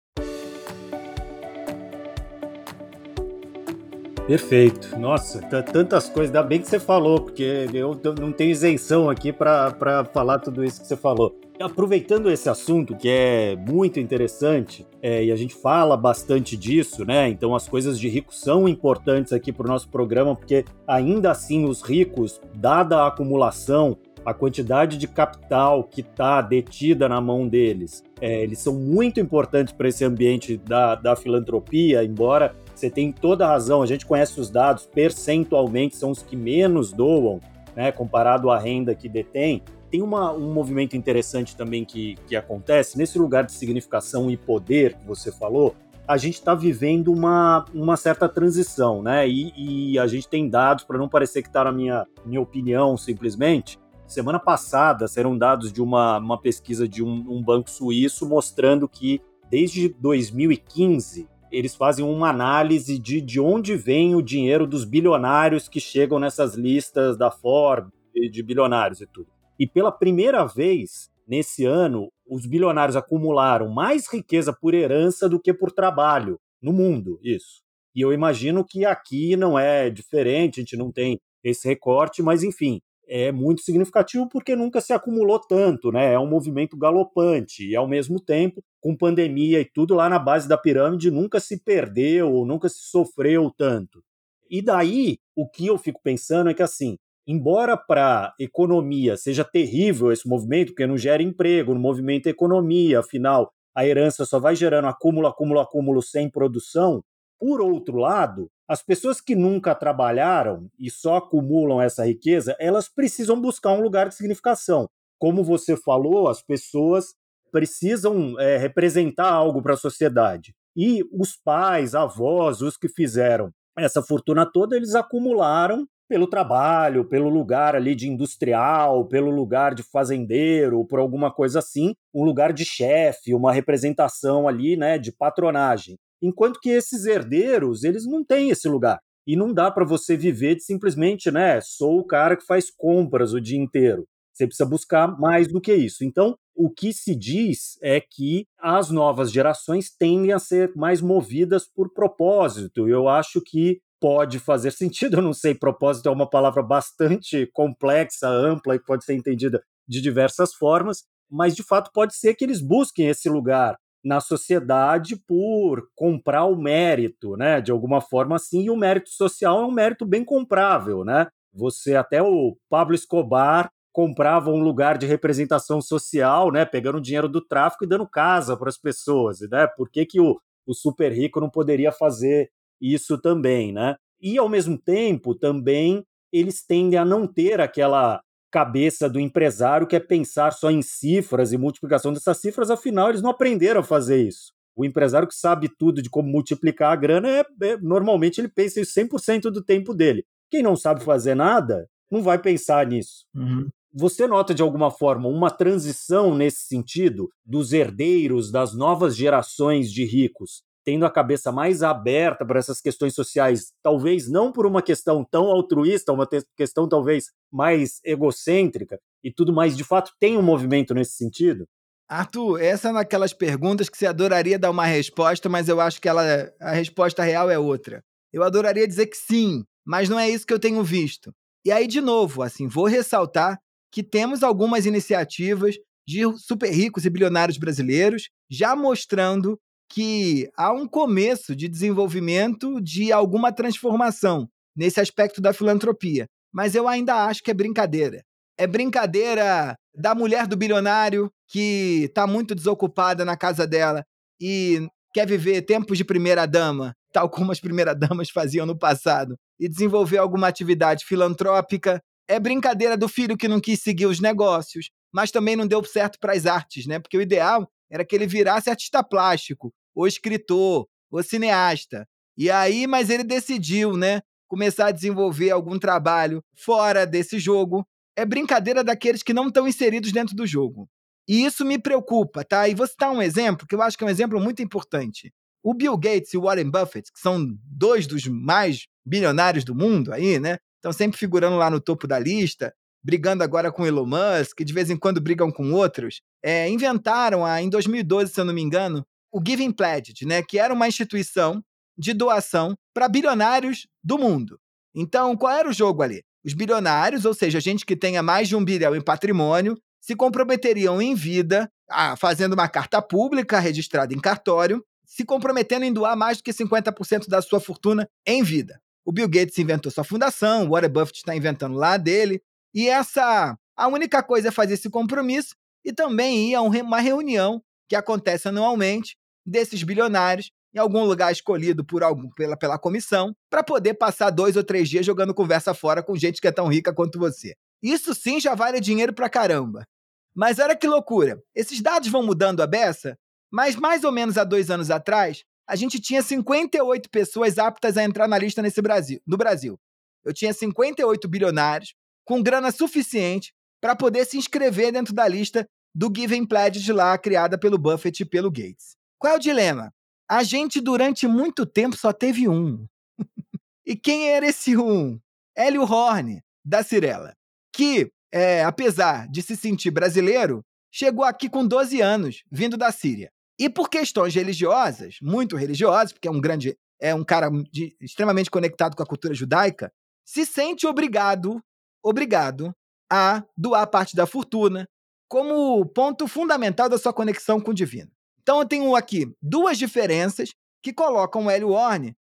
Perfeito. Nossa, tantas coisas. Ainda bem que você falou, porque eu não tenho isenção aqui para falar tudo isso que você falou. Aproveitando esse assunto, que é muito interessante, é, e a gente fala bastante disso, né? Então, as coisas de rico são importantes aqui para o nosso programa, porque ainda assim, os ricos, dada a acumulação, a quantidade de capital que está detida na mão deles, é, eles são muito importantes para esse ambiente da, da filantropia, embora você tenha toda a razão, a gente conhece os dados, percentualmente são os que menos doam, né, comparado à renda que detém. Tem uma, um movimento interessante também que, que acontece, nesse lugar de significação e poder que você falou, a gente está vivendo uma, uma certa transição, né? E, e a gente tem dados, para não parecer que está na minha, minha opinião simplesmente, Semana passada serão dados de uma, uma pesquisa de um, um banco suíço mostrando que desde 2015 eles fazem uma análise de, de onde vem o dinheiro dos bilionários que chegam nessas listas da Forbes de bilionários e tudo. E pela primeira vez nesse ano, os bilionários acumularam mais riqueza por herança do que por trabalho no mundo, isso. E eu imagino que aqui não é diferente, a gente não tem esse recorte, mas enfim, é muito significativo porque nunca se acumulou tanto, né? É um movimento galopante e ao mesmo tempo, com pandemia e tudo lá na base da pirâmide, nunca se perdeu, nunca se sofreu tanto. E daí, o que eu fico pensando é que assim, embora para a economia seja terrível esse movimento, porque não gera emprego, no movimento economia, afinal, a herança só vai gerando acúmulo, acúmulo, acúmulo sem produção. Por outro lado, as pessoas que nunca trabalharam e só acumulam essa riqueza, elas precisam buscar um lugar de significação. Como você falou, as pessoas precisam é, representar algo para a sociedade. E os pais, avós, os que fizeram essa fortuna toda, eles acumularam pelo trabalho, pelo lugar ali de industrial, pelo lugar de fazendeiro, por alguma coisa assim, um lugar de chefe, uma representação ali, né, de patronagem. Enquanto que esses herdeiros, eles não têm esse lugar. E não dá para você viver de simplesmente, né, sou o cara que faz compras o dia inteiro. Você precisa buscar mais do que isso. Então, o que se diz é que as novas gerações tendem a ser mais movidas por propósito. Eu acho que pode fazer sentido, eu não sei, propósito é uma palavra bastante complexa, ampla e pode ser entendida de diversas formas, mas de fato pode ser que eles busquem esse lugar na sociedade por comprar o mérito, né? De alguma forma assim, e o mérito social é um mérito bem comprável, né? Você até o Pablo Escobar comprava um lugar de representação social, né? Pegando o dinheiro do tráfico e dando casa para as pessoas, né? Por que, que o, o super rico não poderia fazer isso também, né? E ao mesmo tempo também eles tendem a não ter aquela cabeça do empresário que é pensar só em cifras e multiplicação dessas cifras, afinal, eles não aprenderam a fazer isso. O empresário que sabe tudo de como multiplicar a grana, é, é normalmente ele pensa isso 100% do tempo dele. Quem não sabe fazer nada, não vai pensar nisso. Uhum. Você nota de alguma forma uma transição nesse sentido dos herdeiros das novas gerações de ricos tendo a cabeça mais aberta para essas questões sociais, talvez não por uma questão tão altruísta, uma questão talvez mais egocêntrica e tudo mais, de fato tem um movimento nesse sentido? Arthur, essa é naquelas perguntas que você adoraria dar uma resposta, mas eu acho que ela, a resposta real é outra. Eu adoraria dizer que sim, mas não é isso que eu tenho visto. E aí, de novo, assim, vou ressaltar que temos algumas iniciativas de super ricos e bilionários brasileiros já mostrando que há um começo de desenvolvimento de alguma transformação nesse aspecto da filantropia. Mas eu ainda acho que é brincadeira. É brincadeira da mulher do bilionário que está muito desocupada na casa dela e quer viver tempos de primeira dama, tal como as primeiras damas faziam no passado, e desenvolver alguma atividade filantrópica. É brincadeira do filho que não quis seguir os negócios, mas também não deu certo para as artes, né? Porque o ideal era que ele virasse artista plástico, ou escritor, ou cineasta. E aí, mas ele decidiu, né, começar a desenvolver algum trabalho fora desse jogo. É brincadeira daqueles que não estão inseridos dentro do jogo. E isso me preocupa, tá? E vou citar um exemplo que eu acho que é um exemplo muito importante. O Bill Gates e o Warren Buffett, que são dois dos mais bilionários do mundo aí, né? Estão sempre figurando lá no topo da lista, brigando agora com Elon Musk, de vez em quando brigam com outros. É, inventaram, ah, em 2012, se eu não me engano, o Giving Pledge, né? Que era uma instituição de doação para bilionários do mundo. Então, qual era o jogo ali? Os bilionários, ou seja, gente que tenha mais de um bilhão em patrimônio, se comprometeriam em vida, ah, fazendo uma carta pública registrada em cartório, se comprometendo em doar mais do que 50% da sua fortuna em vida. O Bill Gates inventou sua fundação, o Warren Buffett está inventando lá dele, e essa a única coisa é fazer esse compromisso e também ir a uma reunião que acontece anualmente desses bilionários em algum lugar escolhido por algum, pela, pela comissão, para poder passar dois ou três dias jogando conversa fora com gente que é tão rica quanto você. Isso sim já vale dinheiro pra caramba. Mas olha que loucura. Esses dados vão mudando a beça, mas mais ou menos há dois anos atrás, a gente tinha 58 pessoas aptas a entrar na lista nesse Brasil, no Brasil. Eu tinha 58 bilionários com grana suficiente para poder se inscrever dentro da lista do Given Pledge lá criada pelo Buffett e pelo Gates. Qual é o dilema? A gente durante muito tempo só teve um. (laughs) e quem era esse um? Hélio Horn, da Cirela, que, é, apesar de se sentir brasileiro, chegou aqui com 12 anos, vindo da Síria. E por questões religiosas, muito religiosas, porque é um grande, é um cara de, extremamente conectado com a cultura judaica, se sente obrigado, obrigado a doar parte da fortuna como ponto fundamental da sua conexão com o divino. Então eu tenho aqui duas diferenças que colocam o Hélio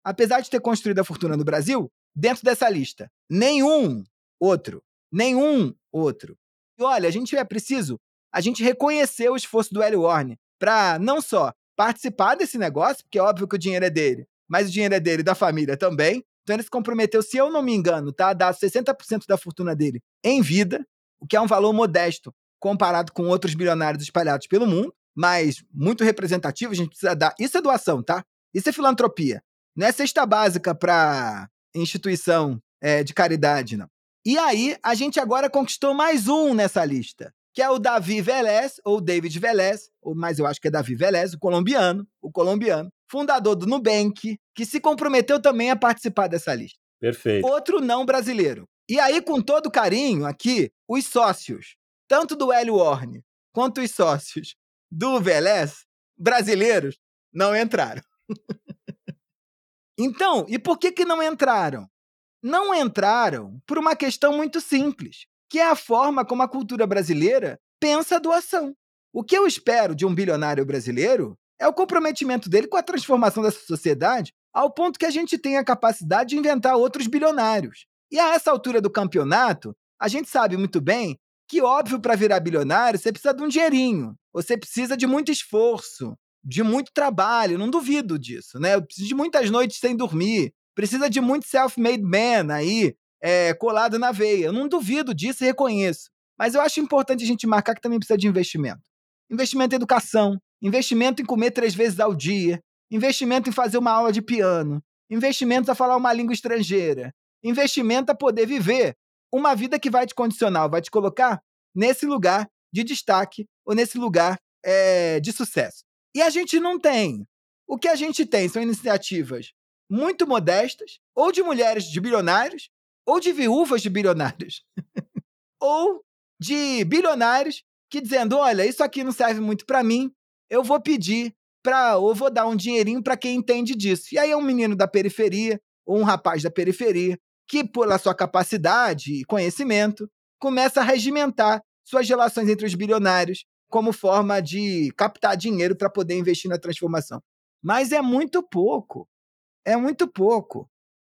apesar de ter construído a fortuna no Brasil, dentro dessa lista. Nenhum outro. Nenhum outro. E olha, a gente é preciso a gente reconhecer o esforço do Hélio para não só participar desse negócio, porque é óbvio que o dinheiro é dele, mas o dinheiro é dele e da família também. Então ele se comprometeu, se eu não me engano, tá, a dar 60% da fortuna dele em vida, o que é um valor modesto comparado com outros bilionários espalhados pelo mundo, mas muito representativo, a gente precisa dar. Isso é doação, tá? Isso é filantropia. Não é cesta básica para instituição é, de caridade, não. E aí, a gente agora conquistou mais um nessa lista, que é o Davi Velez, ou David Velez, ou, mas eu acho que é Davi Velez, o colombiano, o colombiano, fundador do Nubank, que se comprometeu também a participar dessa lista. Perfeito. Outro não brasileiro. E aí, com todo carinho aqui, os sócios, tanto do Hélio Orne quanto os sócios do Velez, brasileiros, não entraram. então, e por que, que não entraram? Não entraram por uma questão muito simples que é a forma como a cultura brasileira pensa a doação. O que eu espero de um bilionário brasileiro é o comprometimento dele com a transformação dessa sociedade ao ponto que a gente tenha a capacidade de inventar outros bilionários. E a essa altura do campeonato, a gente sabe muito bem que, óbvio, para virar bilionário, você precisa de um dinheirinho, você precisa de muito esforço, de muito trabalho, não duvido disso, né? Precisa de muitas noites sem dormir, precisa de muito self-made man aí, é, colado na veia. Eu não duvido disso e reconheço. Mas eu acho importante a gente marcar que também precisa de investimento. Investimento em educação, investimento em comer três vezes ao dia, investimento em fazer uma aula de piano, investimento a falar uma língua estrangeira, investimento a poder viver uma vida que vai te condicionar, vai te colocar nesse lugar de destaque ou nesse lugar é, de sucesso. E a gente não tem. O que a gente tem são iniciativas muito modestas, ou de mulheres de bilionários, ou de viúvas de bilionários, (laughs) ou de bilionários que dizendo, olha, isso aqui não serve muito para mim, eu vou pedir para ou vou dar um dinheirinho para quem entende disso. E aí é um menino da periferia, ou um rapaz da periferia, que, pela sua capacidade e conhecimento, começa a regimentar suas relações entre os bilionários como forma de captar dinheiro para poder investir na transformação. Mas é muito pouco. É muito pouco.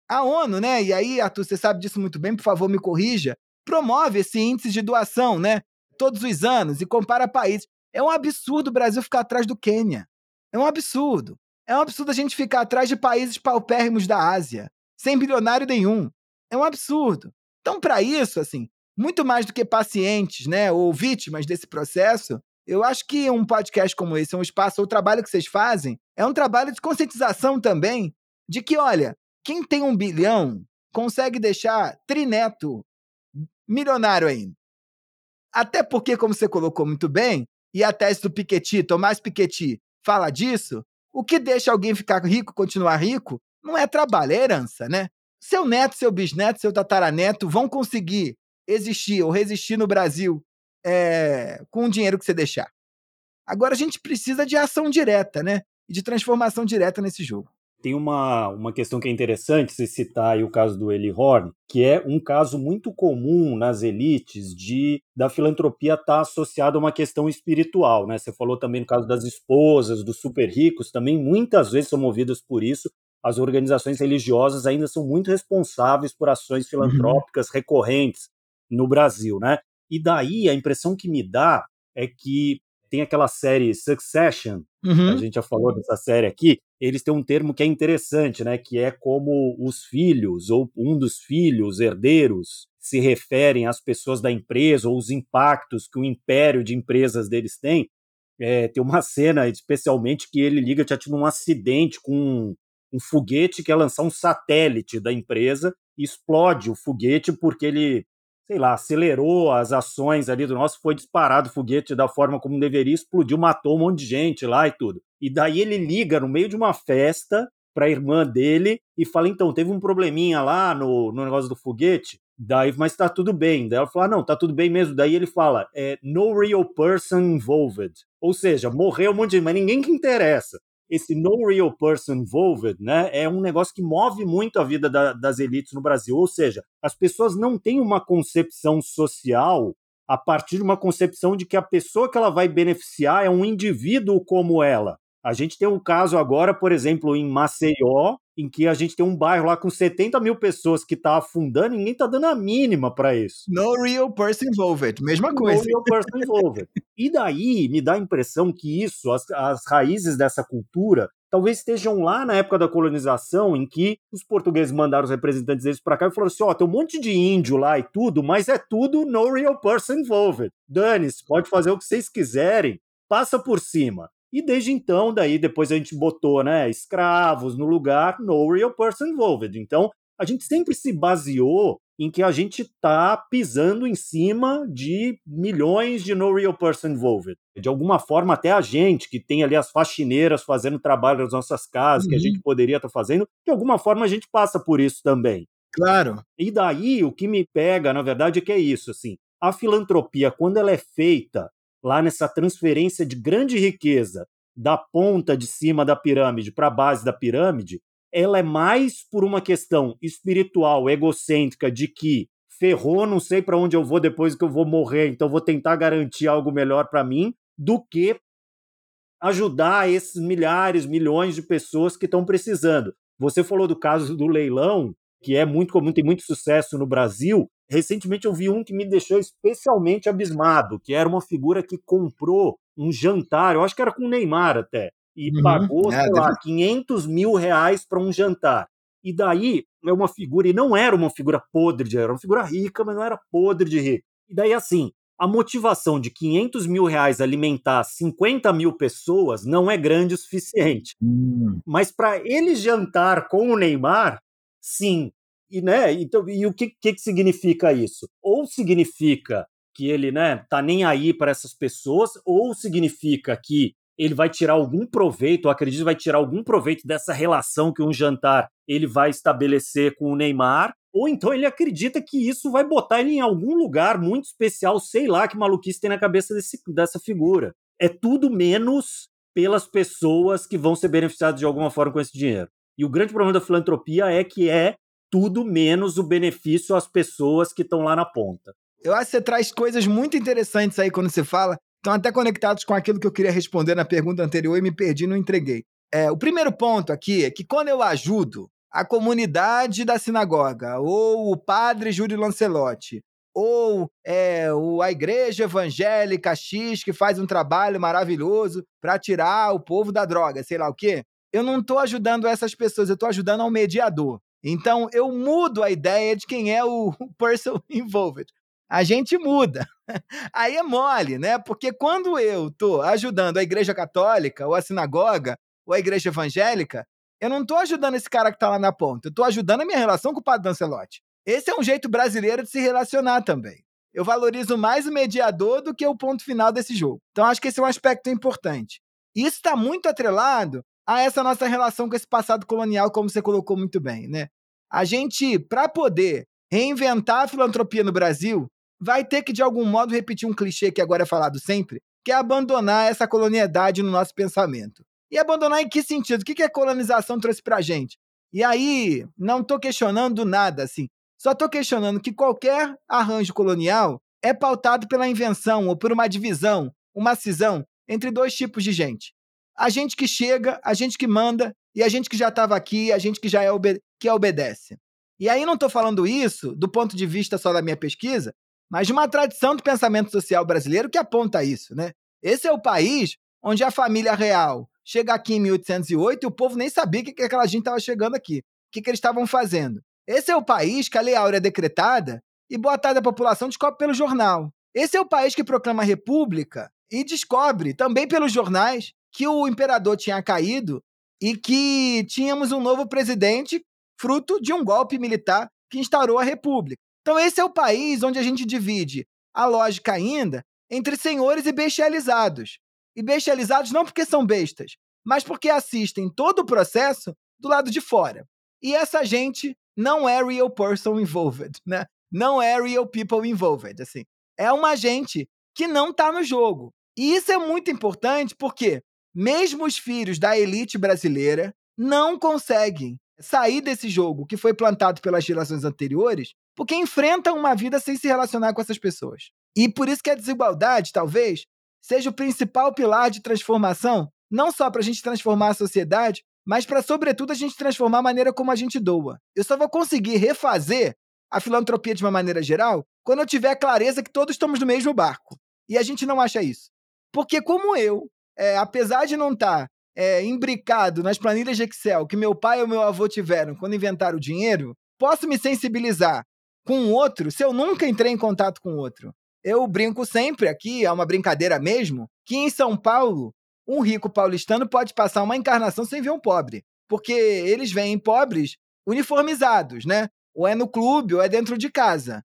A ONU, né? E aí, Arthur, você sabe disso muito bem, por favor, me corrija. Promove esse índice de doação, né? Todos os anos e compara países. É um absurdo o Brasil ficar atrás do Quênia. É um absurdo. É um absurdo a gente ficar atrás de países paupérrimos da Ásia, sem bilionário nenhum. É um absurdo. Então, para isso, assim, muito mais do que pacientes, né, ou vítimas desse processo, eu acho que um podcast como esse, um espaço, o trabalho que vocês fazem, é um trabalho de conscientização também de que, olha, quem tem um bilhão consegue deixar trineto milionário ainda. Até porque, como você colocou muito bem, e a tese do Piketty, Tomás Piketty, fala disso, o que deixa alguém ficar rico, continuar rico, não é trabalho, é herança, né? Seu neto, seu bisneto, seu tataraneto vão conseguir existir ou resistir no Brasil é, com o dinheiro que você deixar. Agora a gente precisa de ação direta, né? E de transformação direta nesse jogo. Tem uma, uma questão que é interessante se citar aí o caso do Eli Horn, que é um caso muito comum nas elites de da filantropia estar tá associada a uma questão espiritual, né? Você falou também no caso das esposas, dos super ricos, também muitas vezes são movidas por isso. As organizações religiosas ainda são muito responsáveis por ações uhum. filantrópicas uhum. recorrentes no Brasil, né? E daí a impressão que me dá é que tem aquela série Succession, uhum. a gente já falou dessa série aqui, eles têm um termo que é interessante, né, que é como os filhos ou um dos filhos herdeiros se referem às pessoas da empresa ou os impactos que o império de empresas deles tem. É, tem uma cena especialmente que ele liga tinha tido um acidente com um, foguete que ia lançar um satélite da empresa e explode o foguete porque ele sei lá, acelerou as ações ali do nosso, foi disparado o foguete da forma como deveria, explodiu, matou um monte de gente lá e tudo. E daí ele liga no meio de uma festa para a irmã dele e fala: então, teve um probleminha lá no, no negócio do foguete. Daí, mas tá tudo bem. Daí ela fala: não, tá tudo bem mesmo. Daí ele fala: é, no real person involved. Ou seja, morreu um monte de gente, mas ninguém que interessa esse no real person involved, né, é um negócio que move muito a vida da, das elites no Brasil. Ou seja, as pessoas não têm uma concepção social a partir de uma concepção de que a pessoa que ela vai beneficiar é um indivíduo como ela. A gente tem um caso agora, por exemplo, em Maceió, em que a gente tem um bairro lá com 70 mil pessoas que está afundando e ninguém está dando a mínima para isso. No real person involved, mesma coisa. No real person (laughs) involved. e daí me dá a impressão que isso, as, as raízes dessa cultura, talvez estejam lá na época da colonização, em que os portugueses mandaram os representantes deles para cá e falaram assim: ó, oh, tem um monte de índio lá e tudo, mas é tudo no real person involved. Dane-se, pode fazer o que vocês quiserem, passa por cima. E desde então, daí depois a gente botou, né, escravos no lugar, no real person involved. Então, a gente sempre se baseou em que a gente está pisando em cima de milhões de no real person involved. De alguma forma, até a gente que tem ali as faxineiras fazendo trabalho nas nossas casas, uhum. que a gente uhum. poderia estar tá fazendo, de alguma forma a gente passa por isso também. Claro. E daí o que me pega, na verdade, é que é isso, assim, a filantropia, quando ela é feita lá nessa transferência de grande riqueza da ponta de cima da pirâmide para a base da pirâmide, ela é mais por uma questão espiritual, egocêntrica, de que ferrou, não sei para onde eu vou depois que eu vou morrer, então vou tentar garantir algo melhor para mim, do que ajudar esses milhares, milhões de pessoas que estão precisando. Você falou do caso do leilão, que é muito comum, tem muito sucesso no Brasil, Recentemente eu vi um que me deixou especialmente abismado, que era uma figura que comprou um jantar, eu acho que era com o Neymar até, e uhum. pagou, é, sei deve... lá, 500 mil reais para um jantar. E daí é uma figura, e não era uma figura podre de era uma figura rica, mas não era podre de rico. E daí assim, a motivação de 500 mil reais alimentar 50 mil pessoas não é grande o suficiente. Hum. Mas para ele jantar com o Neymar, sim, e, né, então, e o que, que, que significa isso? Ou significa que ele né, tá nem aí para essas pessoas, ou significa que ele vai tirar algum proveito, acredito vai tirar algum proveito dessa relação que um jantar ele vai estabelecer com o Neymar, ou então ele acredita que isso vai botar ele em algum lugar muito especial, sei lá que maluquice tem na cabeça desse, dessa figura. É tudo menos pelas pessoas que vão ser beneficiadas de alguma forma com esse dinheiro. E o grande problema da filantropia é que é tudo menos o benefício às pessoas que estão lá na ponta. Eu acho que você traz coisas muito interessantes aí quando você fala, estão até conectados com aquilo que eu queria responder na pergunta anterior e me perdi, não entreguei. É, o primeiro ponto aqui é que quando eu ajudo a comunidade da sinagoga, ou o padre Júlio Lancelotti, ou é, a igreja evangélica X que faz um trabalho maravilhoso para tirar o povo da droga, sei lá o quê, eu não estou ajudando essas pessoas, eu estou ajudando ao mediador. Então eu mudo a ideia de quem é o (laughs) person involved. A gente muda. (laughs) Aí é mole, né? Porque quando eu estou ajudando a igreja católica, ou a sinagoga, ou a igreja evangélica, eu não estou ajudando esse cara que está lá na ponta. Eu estou ajudando a minha relação com o padre Dancelotti. Esse é um jeito brasileiro de se relacionar também. Eu valorizo mais o mediador do que o ponto final desse jogo. Então, acho que esse é um aspecto importante. Isso está muito atrelado a essa nossa relação com esse passado colonial, como você colocou muito bem, né? A gente, para poder reinventar a filantropia no Brasil, vai ter que, de algum modo, repetir um clichê que agora é falado sempre, que é abandonar essa colonialidade no nosso pensamento. E abandonar em que sentido? O que a colonização trouxe para a gente? E aí, não estou questionando nada, assim. Só estou questionando que qualquer arranjo colonial é pautado pela invenção ou por uma divisão, uma cisão entre dois tipos de gente. A gente que chega, a gente que manda, e a gente que já estava aqui, a gente que já é obede que obedece. E aí não estou falando isso do ponto de vista só da minha pesquisa, mas de uma tradição do pensamento social brasileiro que aponta isso. Né? Esse é o país onde a família real chega aqui em 1808 e o povo nem sabia que, que aquela gente estava chegando aqui, o que, que eles estavam fazendo. Esse é o país que a Lei Áurea é decretada e boa tarde da população descobre pelo jornal. Esse é o país que proclama a república e descobre, também pelos jornais, que o imperador tinha caído e que tínhamos um novo presidente fruto de um golpe militar que instaurou a república. Então, esse é o país onde a gente divide a lógica ainda entre senhores e bestializados. E bestializados não porque são bestas, mas porque assistem todo o processo do lado de fora. E essa gente não é real person involved, né? Não é real people involved, assim. É uma gente que não está no jogo. E isso é muito importante porque mesmo os filhos da elite brasileira não conseguem sair desse jogo que foi plantado pelas gerações anteriores, porque enfrentam uma vida sem se relacionar com essas pessoas. E por isso que a desigualdade, talvez, seja o principal pilar de transformação, não só para a gente transformar a sociedade, mas para, sobretudo, a gente transformar a maneira como a gente doa. Eu só vou conseguir refazer a filantropia de uma maneira geral quando eu tiver clareza que todos estamos no mesmo barco. E a gente não acha isso. Porque, como eu, é, apesar de não estar tá, é, imbricado nas planilhas de Excel que meu pai ou meu avô tiveram quando inventaram o dinheiro, posso me sensibilizar com o outro se eu nunca entrei em contato com o outro. Eu brinco sempre aqui, é uma brincadeira mesmo, que em São Paulo um rico paulistano pode passar uma encarnação sem ver um pobre. Porque eles vêm pobres uniformizados, né? Ou é no clube, ou é dentro de casa.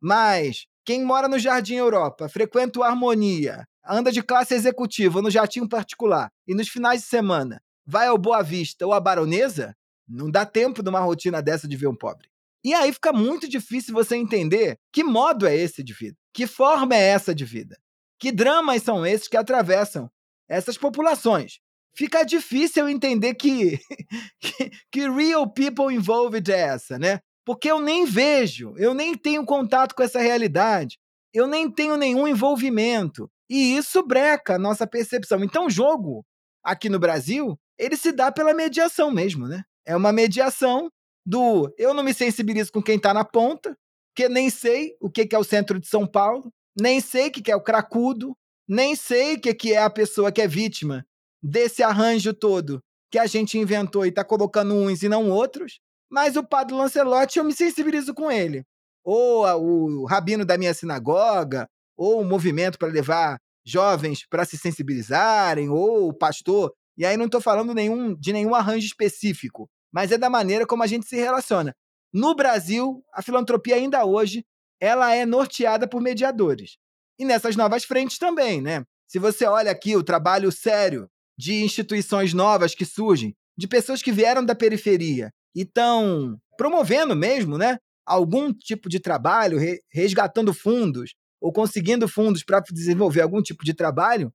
Mas quem mora no Jardim Europa, frequenta o Harmonia, anda de classe executiva no jatinho particular e nos finais de semana vai ao Boa Vista ou à Baronesa, não dá tempo de uma rotina dessa de ver um pobre. E aí fica muito difícil você entender que modo é esse de vida, que forma é essa de vida, que dramas são esses que atravessam essas populações. Fica difícil entender que, (laughs) que, que real people involved é essa, né? Porque eu nem vejo, eu nem tenho contato com essa realidade, eu nem tenho nenhum envolvimento. E isso breca a nossa percepção. Então, o jogo aqui no Brasil, ele se dá pela mediação mesmo, né? É uma mediação do eu não me sensibilizo com quem está na ponta, que nem sei o que é o centro de São Paulo, nem sei o que é o cracudo, nem sei o que é a pessoa que é vítima desse arranjo todo que a gente inventou e está colocando uns e não outros, mas o padre Lancelotti eu me sensibilizo com ele. Ou o rabino da minha sinagoga, ou o movimento para levar jovens para se sensibilizarem, ou o pastor. E aí não estou falando nenhum, de nenhum arranjo específico, mas é da maneira como a gente se relaciona. No Brasil, a filantropia ainda hoje, ela é norteada por mediadores e nessas novas frentes também, né? Se você olha aqui o trabalho sério de instituições novas que surgem, de pessoas que vieram da periferia estão promovendo mesmo, né? Algum tipo de trabalho, resgatando fundos ou conseguindo fundos para desenvolver algum tipo de trabalho,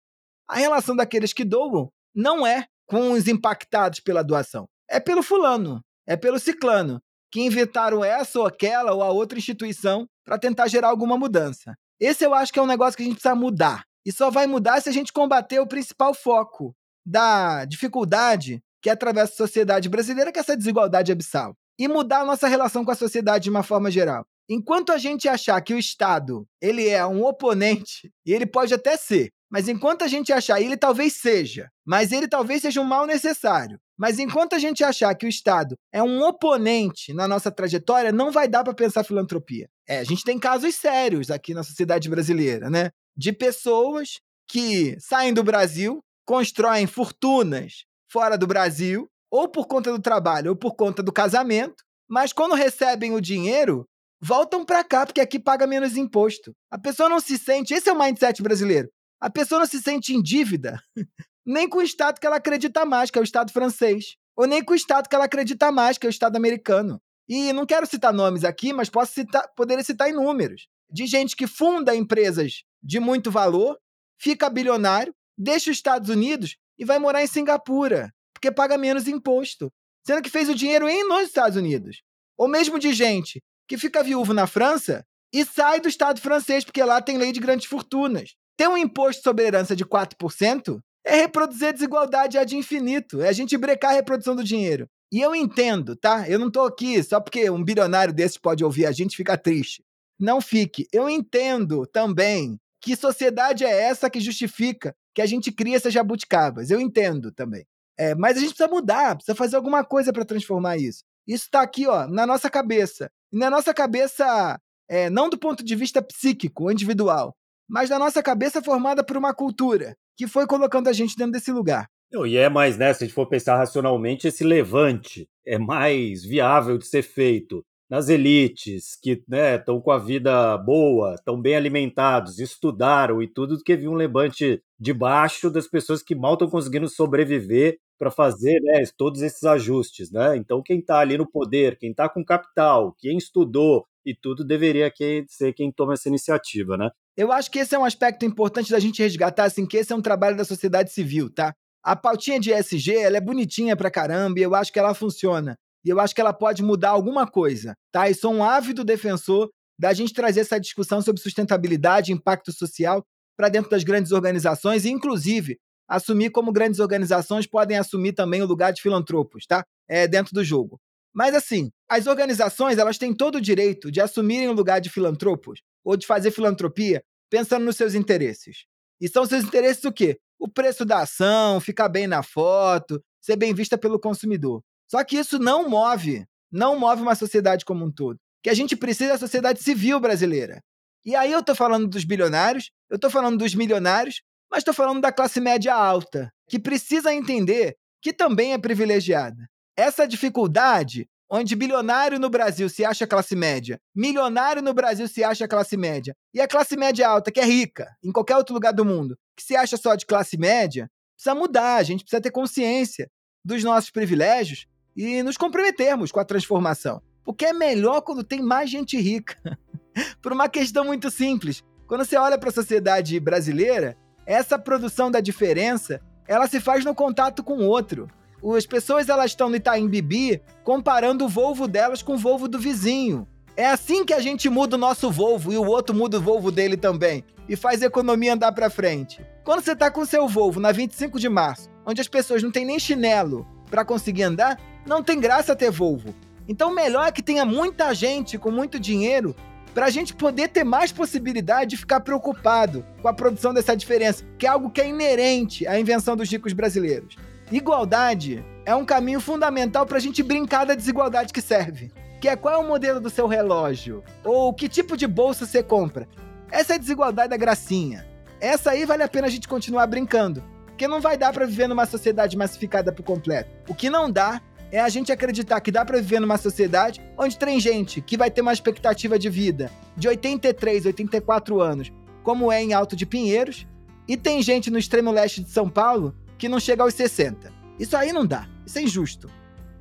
a relação daqueles que doam não é com os impactados pela doação. é pelo fulano, é pelo ciclano, que inventaram essa ou aquela ou a outra instituição para tentar gerar alguma mudança. Esse eu acho que é um negócio que a gente precisa mudar. E só vai mudar se a gente combater o principal foco da dificuldade que atravessa a sociedade brasileira, que é essa desigualdade abissal. E mudar a nossa relação com a sociedade de uma forma geral. Enquanto a gente achar que o Estado ele é um oponente, e ele pode até ser, mas enquanto a gente achar, ele talvez seja, mas ele talvez seja um mal necessário. Mas enquanto a gente achar que o Estado é um oponente na nossa trajetória, não vai dar para pensar filantropia. É, a gente tem casos sérios aqui na sociedade brasileira, né? De pessoas que saem do Brasil, constroem fortunas fora do Brasil, ou por conta do trabalho, ou por conta do casamento, mas quando recebem o dinheiro, voltam para cá porque aqui paga menos imposto. A pessoa não se sente, esse é o mindset brasileiro. A pessoa não se sente em dívida (laughs) nem com o Estado que ela acredita mais, que é o Estado francês, ou nem com o Estado que ela acredita mais, que é o Estado americano. E não quero citar nomes aqui, mas posso citar, poderia citar inúmeros. De gente que funda empresas de muito valor, fica bilionário, deixa os Estados Unidos e vai morar em Singapura, porque paga menos imposto, sendo que fez o dinheiro em nos Estados Unidos. Ou mesmo de gente que fica viúvo na França e sai do Estado francês, porque lá tem lei de grandes fortunas. Ter um imposto sobre herança de 4% é reproduzir desigualdade ad infinito, é a gente brecar a reprodução do dinheiro. E eu entendo, tá? Eu não tô aqui só porque um bilionário desses pode ouvir a gente ficar triste. Não fique. Eu entendo também que sociedade é essa que justifica que a gente cria essas jabuticabas. Eu entendo também. É, mas a gente precisa mudar, precisa fazer alguma coisa para transformar isso. Isso está aqui, ó, na nossa cabeça. E na nossa cabeça, é, não do ponto de vista psíquico, individual, mas da nossa cabeça formada por uma cultura que foi colocando a gente dentro desse lugar. Não, e é mais, né? Se a gente for pensar racionalmente, esse levante é mais viável de ser feito nas elites que estão né, com a vida boa, estão bem alimentados, estudaram e tudo, do que vir um levante de baixo das pessoas que mal estão conseguindo sobreviver para fazer né, todos esses ajustes. Né? Então, quem está ali no poder, quem está com capital, quem estudou e tudo, deveria ser quem toma essa iniciativa. Né? Eu acho que esse é um aspecto importante da gente resgatar, assim, que esse é um trabalho da sociedade civil, tá? A pautinha de ESG, ela é bonitinha pra caramba e eu acho que ela funciona. E eu acho que ela pode mudar alguma coisa, tá? E sou um ávido defensor da gente trazer essa discussão sobre sustentabilidade e impacto social para dentro das grandes organizações e, inclusive, assumir como grandes organizações podem assumir também o lugar de filantropos, tá? É dentro do jogo. Mas assim, as organizações elas têm todo o direito de assumirem o lugar de filantropos ou de fazer filantropia pensando nos seus interesses. E são seus interesses o quê? O preço da ação, ficar bem na foto, ser bem vista pelo consumidor. Só que isso não move, não move uma sociedade como um todo. Que a gente precisa da sociedade civil brasileira. E aí eu tô falando dos bilionários, eu tô falando dos milionários, mas tô falando da classe média alta, que precisa entender que também é privilegiada. Essa dificuldade onde bilionário no Brasil se acha classe média, milionário no Brasil se acha classe média, e a classe média alta, que é rica, em qualquer outro lugar do mundo, que se acha só de classe média, precisa mudar, a gente precisa ter consciência dos nossos privilégios e nos comprometermos com a transformação. Porque é melhor quando tem mais gente rica. (laughs) Por uma questão muito simples. Quando você olha para a sociedade brasileira, essa produção da diferença, ela se faz no contato com o outro. As pessoas elas estão no Itaim Bibi comparando o Volvo delas com o Volvo do vizinho. É assim que a gente muda o nosso Volvo e o outro muda o Volvo dele também e faz a economia andar para frente. Quando você tá com seu Volvo na 25 de março, onde as pessoas não têm nem chinelo para conseguir andar, não tem graça ter Volvo. Então, melhor é que tenha muita gente com muito dinheiro para a gente poder ter mais possibilidade de ficar preocupado com a produção dessa diferença, que é algo que é inerente à invenção dos ricos brasileiros. Igualdade é um caminho fundamental para a gente brincar da desigualdade que serve. Que é qual é o modelo do seu relógio? Ou que tipo de bolsa você compra? Essa é a desigualdade da gracinha. Essa aí vale a pena a gente continuar brincando. Porque não vai dar para viver numa sociedade massificada por completo. O que não dá é a gente acreditar que dá para viver numa sociedade onde tem gente que vai ter uma expectativa de vida de 83, 84 anos, como é em Alto de Pinheiros, e tem gente no extremo leste de São Paulo que não chega aos 60. Isso aí não dá. Isso é injusto.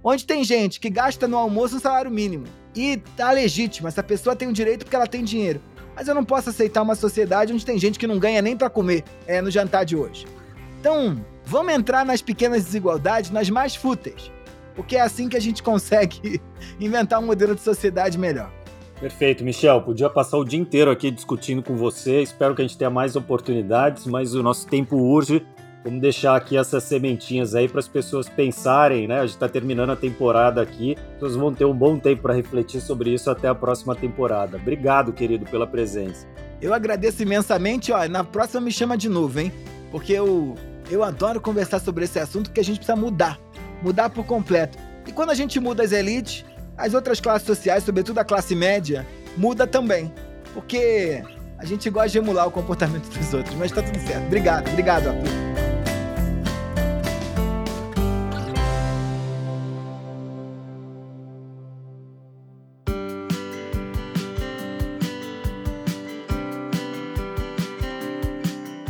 Onde tem gente que gasta no almoço um salário mínimo. E tá legítimo, essa pessoa tem o um direito porque ela tem dinheiro. Mas eu não posso aceitar uma sociedade onde tem gente que não ganha nem para comer é, no jantar de hoje. Então, vamos entrar nas pequenas desigualdades, nas mais fúteis. Porque é assim que a gente consegue (laughs) inventar um modelo de sociedade melhor. Perfeito, Michel. Podia passar o dia inteiro aqui discutindo com você. Espero que a gente tenha mais oportunidades, mas o nosso tempo urge. Vamos deixar aqui essas sementinhas aí para as pessoas pensarem, né? A gente está terminando a temporada aqui. As pessoas vão ter um bom tempo para refletir sobre isso até a próxima temporada. Obrigado, querido, pela presença. Eu agradeço imensamente. Ó, na próxima me chama de novo, hein? Porque eu, eu adoro conversar sobre esse assunto que a gente precisa mudar. Mudar por completo. E quando a gente muda as elites, as outras classes sociais, sobretudo a classe média, muda também. Porque a gente gosta de emular o comportamento dos outros. Mas tá tudo certo. Obrigado, obrigado, Arthur.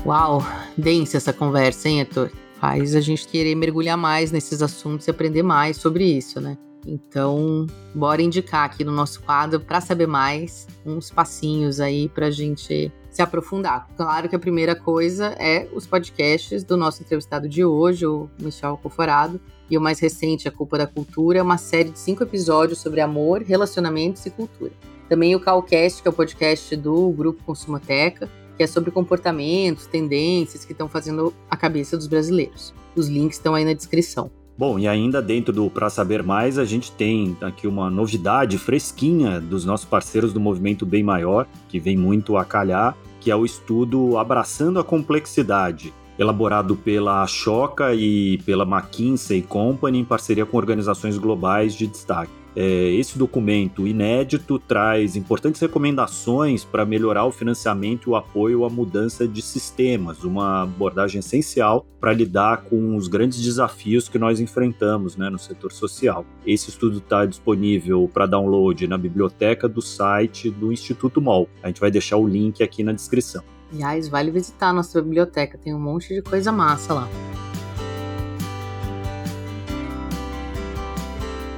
Uau, densa essa conversa, hein, Heitor? Faz a gente querer mergulhar mais nesses assuntos e aprender mais sobre isso, né? Então, bora indicar aqui no nosso quadro, para saber mais, uns passinhos aí para a gente se aprofundar. Claro que a primeira coisa é os podcasts do nosso entrevistado de hoje, o Michel Coforado, e o mais recente, A Culpa da Cultura, é uma série de cinco episódios sobre amor, relacionamentos e cultura. Também o Calcast, que é o podcast do Grupo Consumoteca, que é sobre comportamentos, tendências que estão fazendo a cabeça dos brasileiros. Os links estão aí na descrição. Bom, e ainda dentro do Para Saber Mais, a gente tem aqui uma novidade fresquinha dos nossos parceiros do Movimento Bem Maior, que vem muito a calhar, que é o estudo Abraçando a Complexidade, elaborado pela Choca e pela McKinsey Company em parceria com organizações globais de destaque. É, esse documento inédito traz importantes recomendações para melhorar o financiamento e o apoio à mudança de sistemas, uma abordagem essencial para lidar com os grandes desafios que nós enfrentamos né, no setor social. Esse estudo está disponível para download na biblioteca do site do Instituto MOL. A gente vai deixar o link aqui na descrição. Aliás, vale visitar a nossa biblioteca, tem um monte de coisa massa lá.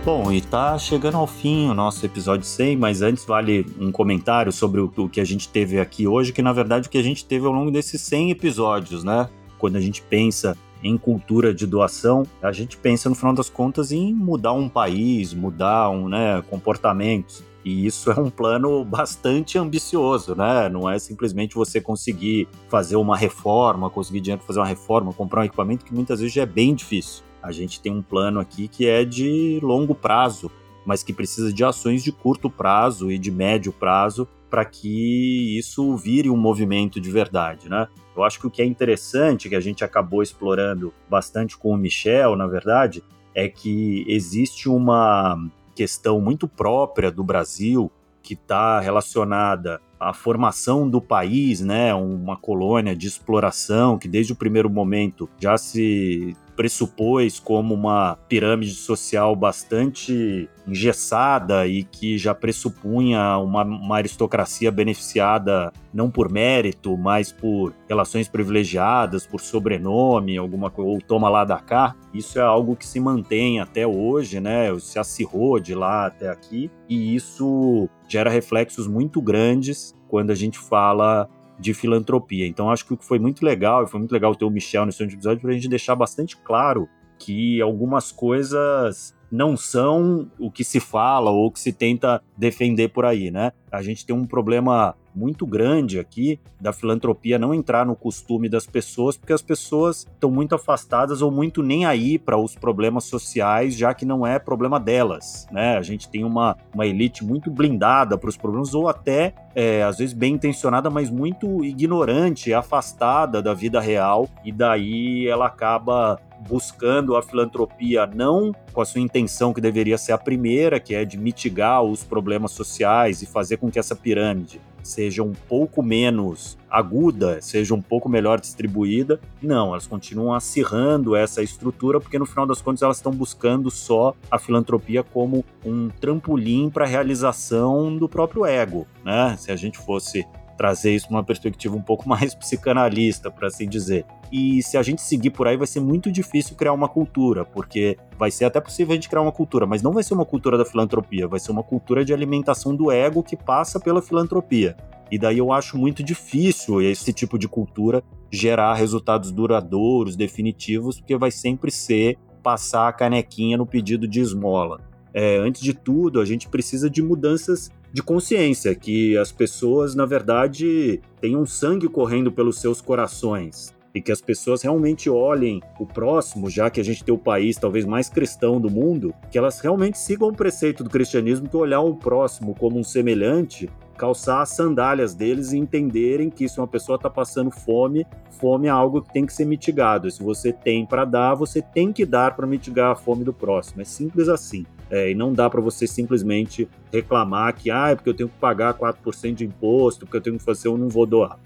Bom, e tá chegando ao fim o nosso episódio 100, mas antes vale um comentário sobre o, que a gente teve aqui hoje, que na verdade o que a gente teve ao longo desses 100 episódios, né? Quando a gente pensa em cultura de doação, a gente pensa no final das contas em mudar um país, mudar um, né, comportamentos. E isso é um plano bastante ambicioso, né? Não é simplesmente você conseguir fazer uma reforma, conseguir dinheiro para fazer uma reforma, comprar um equipamento que muitas vezes já é bem difícil. A gente tem um plano aqui que é de longo prazo, mas que precisa de ações de curto prazo e de médio prazo para que isso vire um movimento de verdade, né? Eu acho que o que é interessante, que a gente acabou explorando bastante com o Michel, na verdade, é que existe uma questão muito própria do Brasil que está relacionada à formação do país, né, uma colônia de exploração que desde o primeiro momento já se pressupôs como uma pirâmide social bastante engessada e que já pressupunha uma, uma, aristocracia beneficiada não por mérito, mas por relações privilegiadas, por sobrenome, alguma coisa, ou toma lá da cá. Isso é algo que se mantém até hoje, né? Se acirrou de lá até aqui, e isso gera reflexos muito grandes quando a gente fala de filantropia. Então acho que o que foi muito legal, e foi muito legal ter o Michel nesse episódio, para a gente deixar bastante claro que algumas coisas não são o que se fala ou o que se tenta defender por aí, né? A gente tem um problema muito grande aqui da filantropia não entrar no costume das pessoas, porque as pessoas estão muito afastadas ou muito nem aí para os problemas sociais, já que não é problema delas, né? A gente tem uma, uma elite muito blindada para os problemas, ou até, é, às vezes, bem intencionada, mas muito ignorante, afastada da vida real, e daí ela acaba buscando a filantropia não com a sua intenção que deveria ser a primeira, que é de mitigar os problemas sociais e fazer com que essa pirâmide seja um pouco menos aguda, seja um pouco melhor distribuída. Não, elas continuam acirrando essa estrutura porque no final das contas elas estão buscando só a filantropia como um trampolim para a realização do próprio ego, né? Se a gente fosse trazer isso numa perspectiva um pouco (laughs) mais psicanalista, para assim dizer. E se a gente seguir por aí, vai ser muito difícil criar uma cultura, porque vai ser até possível a gente criar uma cultura, mas não vai ser uma cultura da filantropia, vai ser uma cultura de alimentação do ego que passa pela filantropia. E daí eu acho muito difícil esse tipo de cultura gerar resultados duradouros, definitivos, porque vai sempre ser passar a canequinha no pedido de esmola. É, antes de tudo, a gente precisa de mudanças de consciência, que as pessoas, na verdade, tenham sangue correndo pelos seus corações e que as pessoas realmente olhem o próximo, já que a gente tem o país talvez mais cristão do mundo, que elas realmente sigam o preceito do cristianismo que olhar o próximo como um semelhante calçar as sandálias deles e entenderem que se uma pessoa está passando fome, fome é algo que tem que ser mitigado. Se você tem para dar, você tem que dar para mitigar a fome do próximo. É simples assim. É, e não dá para você simplesmente reclamar que, ah, é porque eu tenho que pagar 4% de imposto, porque eu tenho que fazer, eu não vou doar.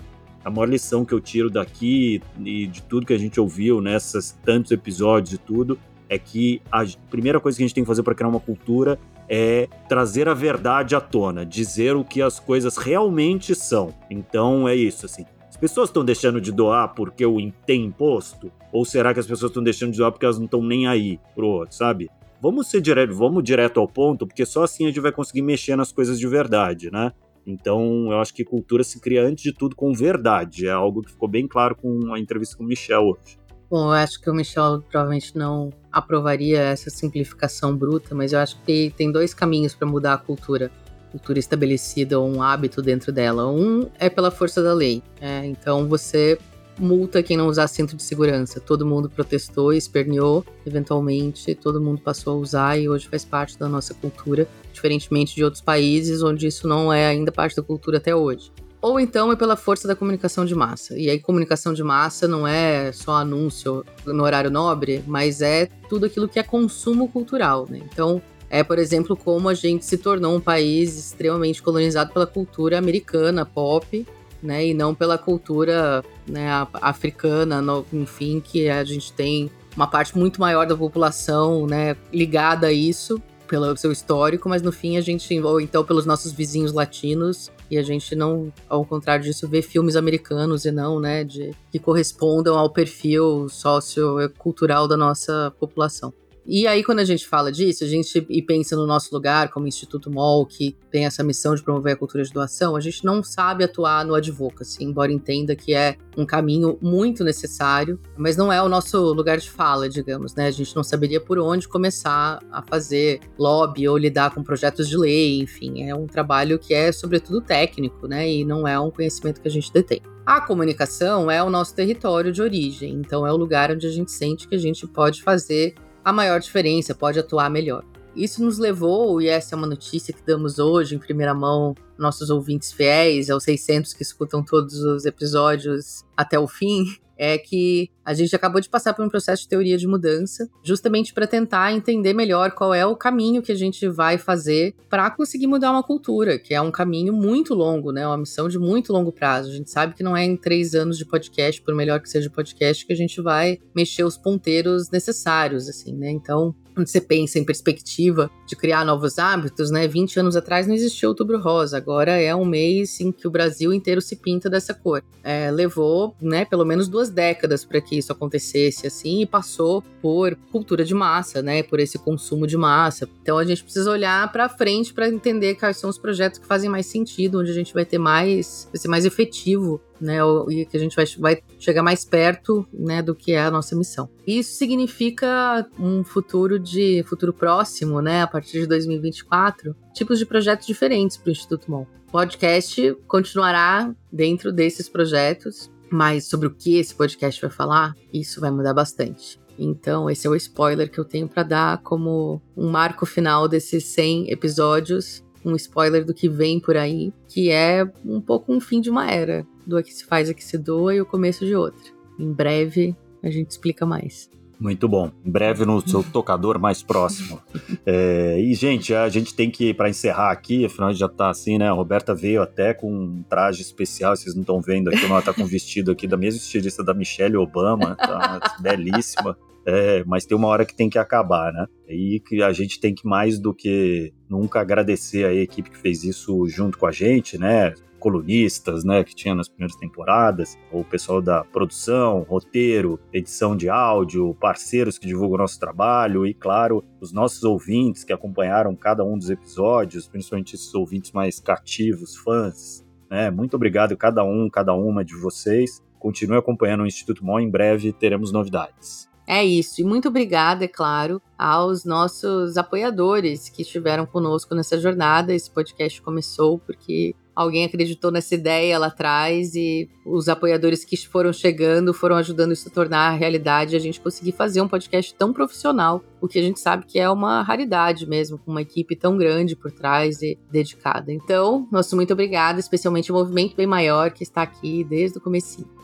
A maior lição que eu tiro daqui e de tudo que a gente ouviu nessas tantos episódios e tudo é que a primeira coisa que a gente tem que fazer para criar uma cultura é trazer a verdade à tona, dizer o que as coisas realmente são. Então é isso, assim. As pessoas estão deixando de doar porque tem imposto? Ou será que as pessoas estão deixando de doar porque elas não estão nem aí pro outro, sabe? Vamos ser direto, vamos direto ao ponto, porque só assim a gente vai conseguir mexer nas coisas de verdade, né? Então, eu acho que cultura se cria antes de tudo com verdade. É algo que ficou bem claro com a entrevista com o Michel hoje. Bom, eu acho que o Michel provavelmente não aprovaria essa simplificação bruta, mas eu acho que tem dois caminhos para mudar a cultura. Cultura estabelecida ou um hábito dentro dela. Um é pela força da lei. É, então você multa quem não usar cinto de segurança. Todo mundo protestou esperneou, eventualmente todo mundo passou a usar e hoje faz parte da nossa cultura, diferentemente de outros países onde isso não é ainda parte da cultura até hoje ou então é pela força da comunicação de massa. E aí, comunicação de massa não é só anúncio no horário nobre, mas é tudo aquilo que é consumo cultural, né? Então, é, por exemplo, como a gente se tornou um país extremamente colonizado pela cultura americana, pop, né? E não pela cultura né, africana, no, enfim, que a gente tem uma parte muito maior da população, né, ligada a isso pelo seu histórico, mas no fim a gente, ou então pelos nossos vizinhos latinos, e a gente não, ao contrário disso, vê filmes americanos e não, né, de, que correspondam ao perfil sociocultural da nossa população. E aí, quando a gente fala disso, a gente e pensa no nosso lugar como Instituto MOL, que tem essa missão de promover a cultura de doação, a gente não sabe atuar no advocacy, embora entenda que é um caminho muito necessário, mas não é o nosso lugar de fala, digamos, né? A gente não saberia por onde começar a fazer lobby ou lidar com projetos de lei, enfim, é um trabalho que é sobretudo técnico, né? E não é um conhecimento que a gente detém. A comunicação é o nosso território de origem, então é o lugar onde a gente sente que a gente pode fazer a maior diferença, pode atuar melhor. Isso nos levou, e essa é uma notícia que damos hoje em primeira mão, nossos ouvintes fiéis, aos 600 que escutam todos os episódios até o fim, é que a gente acabou de passar por um processo de teoria de mudança, justamente para tentar entender melhor qual é o caminho que a gente vai fazer para conseguir mudar uma cultura, que é um caminho muito longo, né? Uma missão de muito longo prazo. A gente sabe que não é em três anos de podcast, por melhor que seja o podcast, que a gente vai mexer os ponteiros necessários, assim, né? Então, quando você pensa em perspectiva de criar novos hábitos, né? 20 anos atrás não existia outubro rosa, agora é um mês em que o Brasil inteiro se pinta dessa cor. É, levou, né, pelo menos duas décadas para que isso acontecesse assim e passou por cultura de massa, né, por esse consumo de massa. Então a gente precisa olhar para frente para entender quais são os projetos que fazem mais sentido, onde a gente vai ter mais, vai ser mais efetivo né, e que a gente vai, vai chegar mais perto, né, do que é a nossa missão. Isso significa um futuro de futuro próximo, né, a partir de 2024, tipos de projetos diferentes para o Instituto MOL. O podcast continuará dentro desses projetos, mas sobre o que esse podcast vai falar, isso vai mudar bastante. Então, esse é o spoiler que eu tenho para dar como um marco final desses 100 episódios um spoiler do que vem por aí, que é um pouco um fim de uma era, do que se faz, a que se doa e o começo de outra. Em breve a gente explica mais. Muito bom. Em breve no seu (laughs) tocador mais próximo. É, e, gente, a gente tem que, para encerrar aqui, afinal já tá assim, né? A Roberta veio até com um traje especial, vocês não estão vendo aqui, ela tá com um vestido aqui da mesma estilista da Michelle Obama, tá belíssima. É, mas tem uma hora que tem que acabar, né? E que a gente tem que mais do que nunca agradecer a equipe que fez isso junto com a gente, né? Colunistas, né, que tinha nas primeiras temporadas, o pessoal da produção, roteiro, edição de áudio, parceiros que divulgam o nosso trabalho e, claro, os nossos ouvintes que acompanharam cada um dos episódios, principalmente esses ouvintes mais cativos, fãs, né? Muito obrigado cada um, cada uma de vocês. Continue acompanhando o Instituto Mó, em breve teremos novidades. É isso. E muito obrigada, é claro, aos nossos apoiadores que estiveram conosco nessa jornada. Esse podcast começou porque alguém acreditou nessa ideia lá atrás e os apoiadores que foram chegando foram ajudando isso a tornar a realidade, a gente conseguir fazer um podcast tão profissional, o que a gente sabe que é uma raridade mesmo, com uma equipe tão grande por trás e dedicada. Então, nosso muito obrigado, especialmente o Movimento Bem Maior, que está aqui desde o comecinho.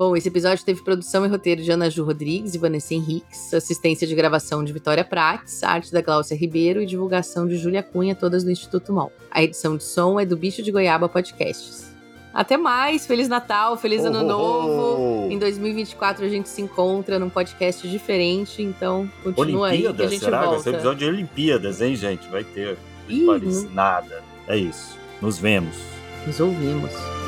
Bom, esse episódio teve produção e roteiro de Ana Ju Rodrigues e Vanessa Henriques, assistência de gravação de Vitória Prates, arte da Glaucia Ribeiro e divulgação de Júlia Cunha, todas no Instituto MOL. A edição de som é do Bicho de Goiaba Podcasts. Até mais, Feliz Natal, Feliz oh, Ano Novo. Oh, Em 2024 a gente se encontra num podcast diferente, então continua Olimpíadas, aí que a gente será? volta. Vai ser episódio de Olimpíadas, hein, gente? Vai ter. Ih, não nada. É isso. Nos vemos. Nos ouvimos.